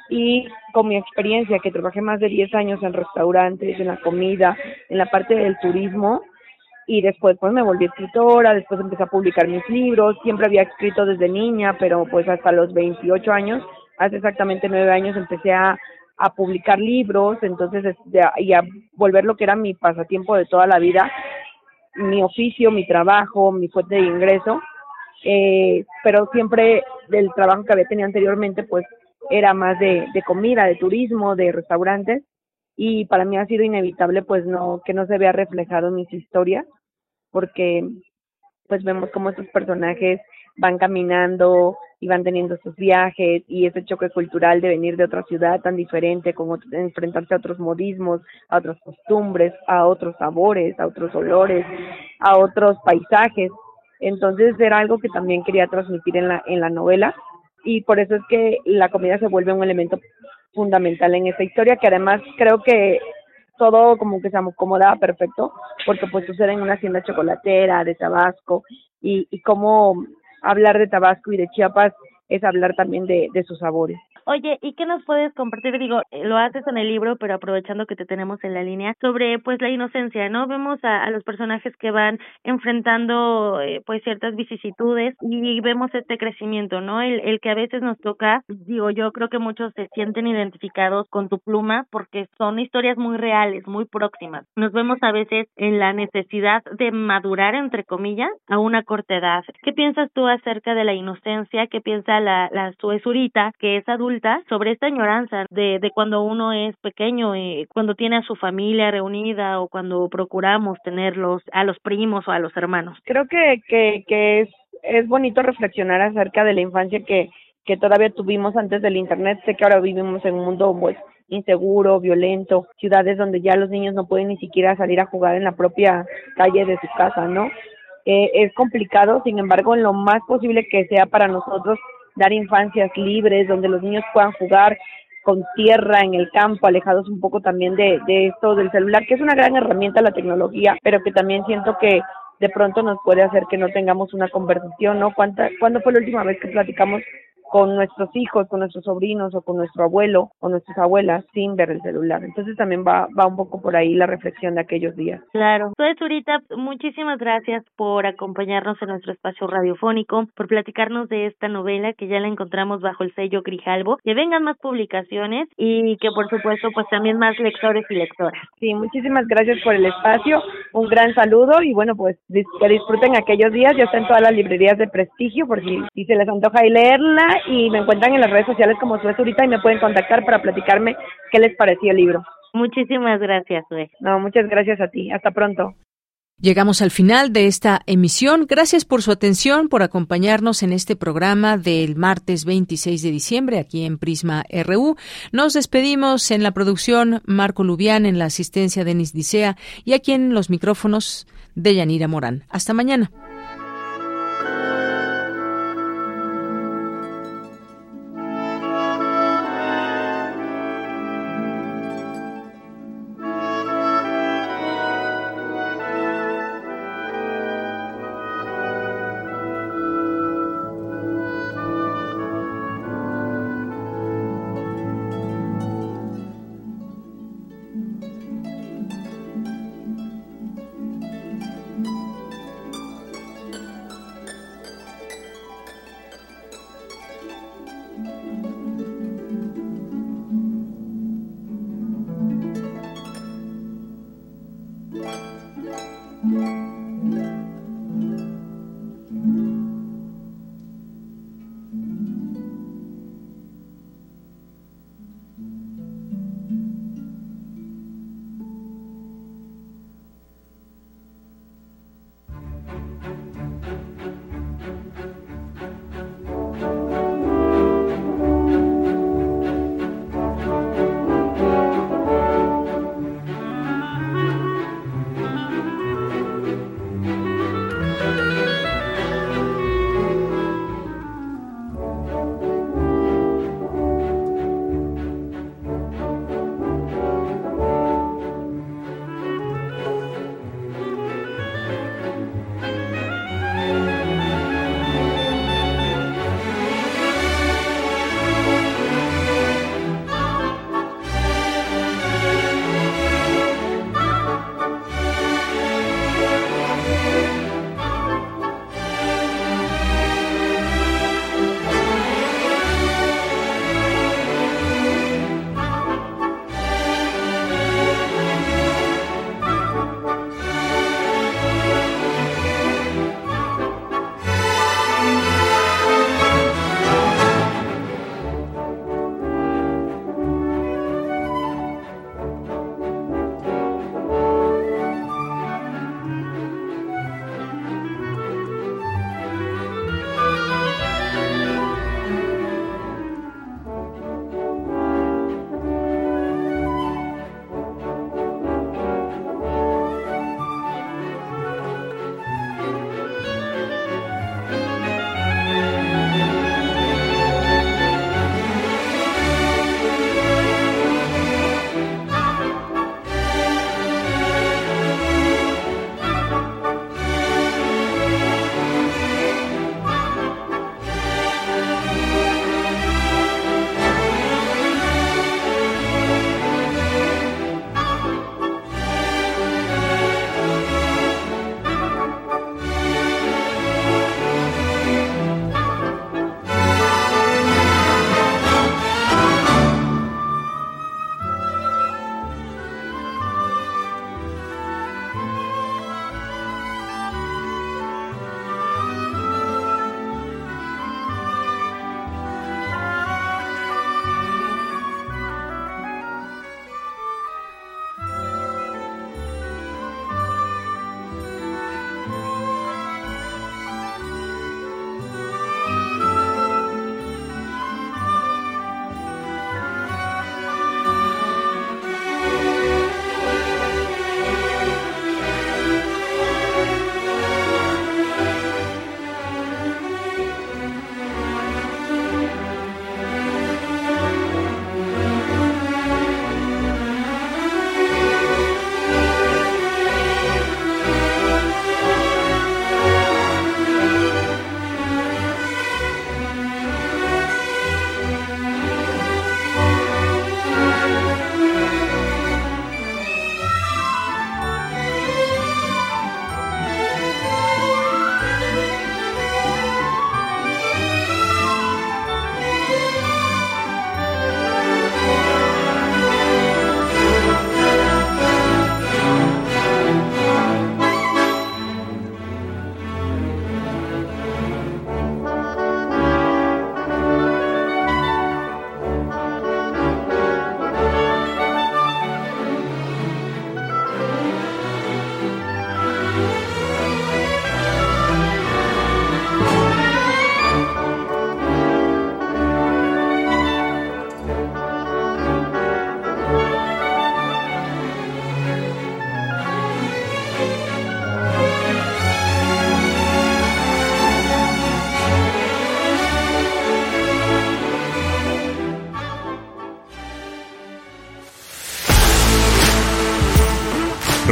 Y con mi experiencia, que trabajé más de 10 años en restaurantes, en la comida, en la parte del turismo, y después pues me volví escritora, después empecé a publicar mis libros, siempre había escrito desde niña, pero pues hasta los 28 años, hace exactamente 9 años empecé a, a publicar libros, entonces este, y a volver lo que era mi pasatiempo de toda la vida, mi oficio, mi trabajo, mi fuente de ingreso, eh, pero siempre del trabajo que había tenido anteriormente pues era más de, comida, de turismo, de restaurantes, y para mí ha sido inevitable pues no que no se vea reflejado en mis historias porque pues vemos cómo estos personajes van caminando y van teniendo sus viajes y ese choque cultural de venir de otra ciudad tan diferente, como enfrentarse a otros modismos, a otras costumbres, a otros sabores, a otros olores, a otros paisajes. Entonces era algo que también quería transmitir en la, en la novela y por eso es que la comida se vuelve un elemento fundamental en esta historia, que además creo que todo como que se acomodaba perfecto, porque pues sucede en una hacienda chocolatera de Tabasco, y, y cómo hablar de Tabasco y de Chiapas es hablar también de, de sus sabores. Oye, ¿y qué nos puedes compartir? Digo, eh, lo haces en el libro, pero aprovechando que te tenemos en la línea, sobre pues la inocencia, ¿no? Vemos a, a los personajes que van enfrentando eh, pues ciertas vicisitudes y vemos este crecimiento, ¿no? El, el que a veces nos toca, digo, yo creo que muchos se sienten identificados con tu pluma porque son historias muy reales, muy próximas. Nos vemos a veces en la necesidad de madurar, entre comillas, a una corta edad. ¿Qué piensas tú acerca de la inocencia? ¿Qué piensa la, la suezurita, que es adulta? Sobre esta añoranza de, de cuando uno es pequeño, y cuando tiene a su familia reunida o cuando procuramos tenerlos a los primos o a los hermanos. Creo que, que, que es, es bonito reflexionar acerca de la infancia que, que todavía tuvimos antes del Internet. Sé que ahora vivimos en un mundo pues inseguro, violento, ciudades donde ya los niños no pueden ni siquiera salir a jugar en la propia calle de su casa, ¿no? Eh, es complicado, sin embargo, lo más posible que sea para nosotros dar infancias libres, donde los niños puedan jugar con tierra en el campo, alejados un poco también de, de esto del celular, que es una gran herramienta la tecnología, pero que también siento que de pronto nos puede hacer que no tengamos una conversación, ¿no? ¿Cuánta, ¿Cuándo fue la última vez que platicamos con nuestros hijos, con nuestros sobrinos o con nuestro abuelo o nuestras abuelas sin ver el celular. Entonces también va, va un poco por ahí la reflexión de aquellos días. Claro. Entonces, ahorita muchísimas gracias por acompañarnos en nuestro espacio radiofónico, por platicarnos de esta novela que ya la encontramos bajo el sello Grijalbo, que vengan más publicaciones y que por supuesto pues también más lectores y lectoras. Sí, muchísimas gracias por el espacio, un gran saludo y bueno pues que disfruten aquellos días, ya está en todas las librerías de prestigio por si, si se les antoja y leerla y me encuentran en las redes sociales como Suez ahorita y me pueden contactar para platicarme qué les pareció el libro. Muchísimas gracias, Suez. No, muchas gracias a ti. Hasta pronto. Llegamos al final de esta emisión. Gracias por su atención, por acompañarnos en este programa del martes 26 de diciembre aquí en Prisma RU. Nos despedimos en la producción Marco Lubián, en la asistencia Denis Dicea y aquí en los micrófonos de Yanira Morán. Hasta mañana.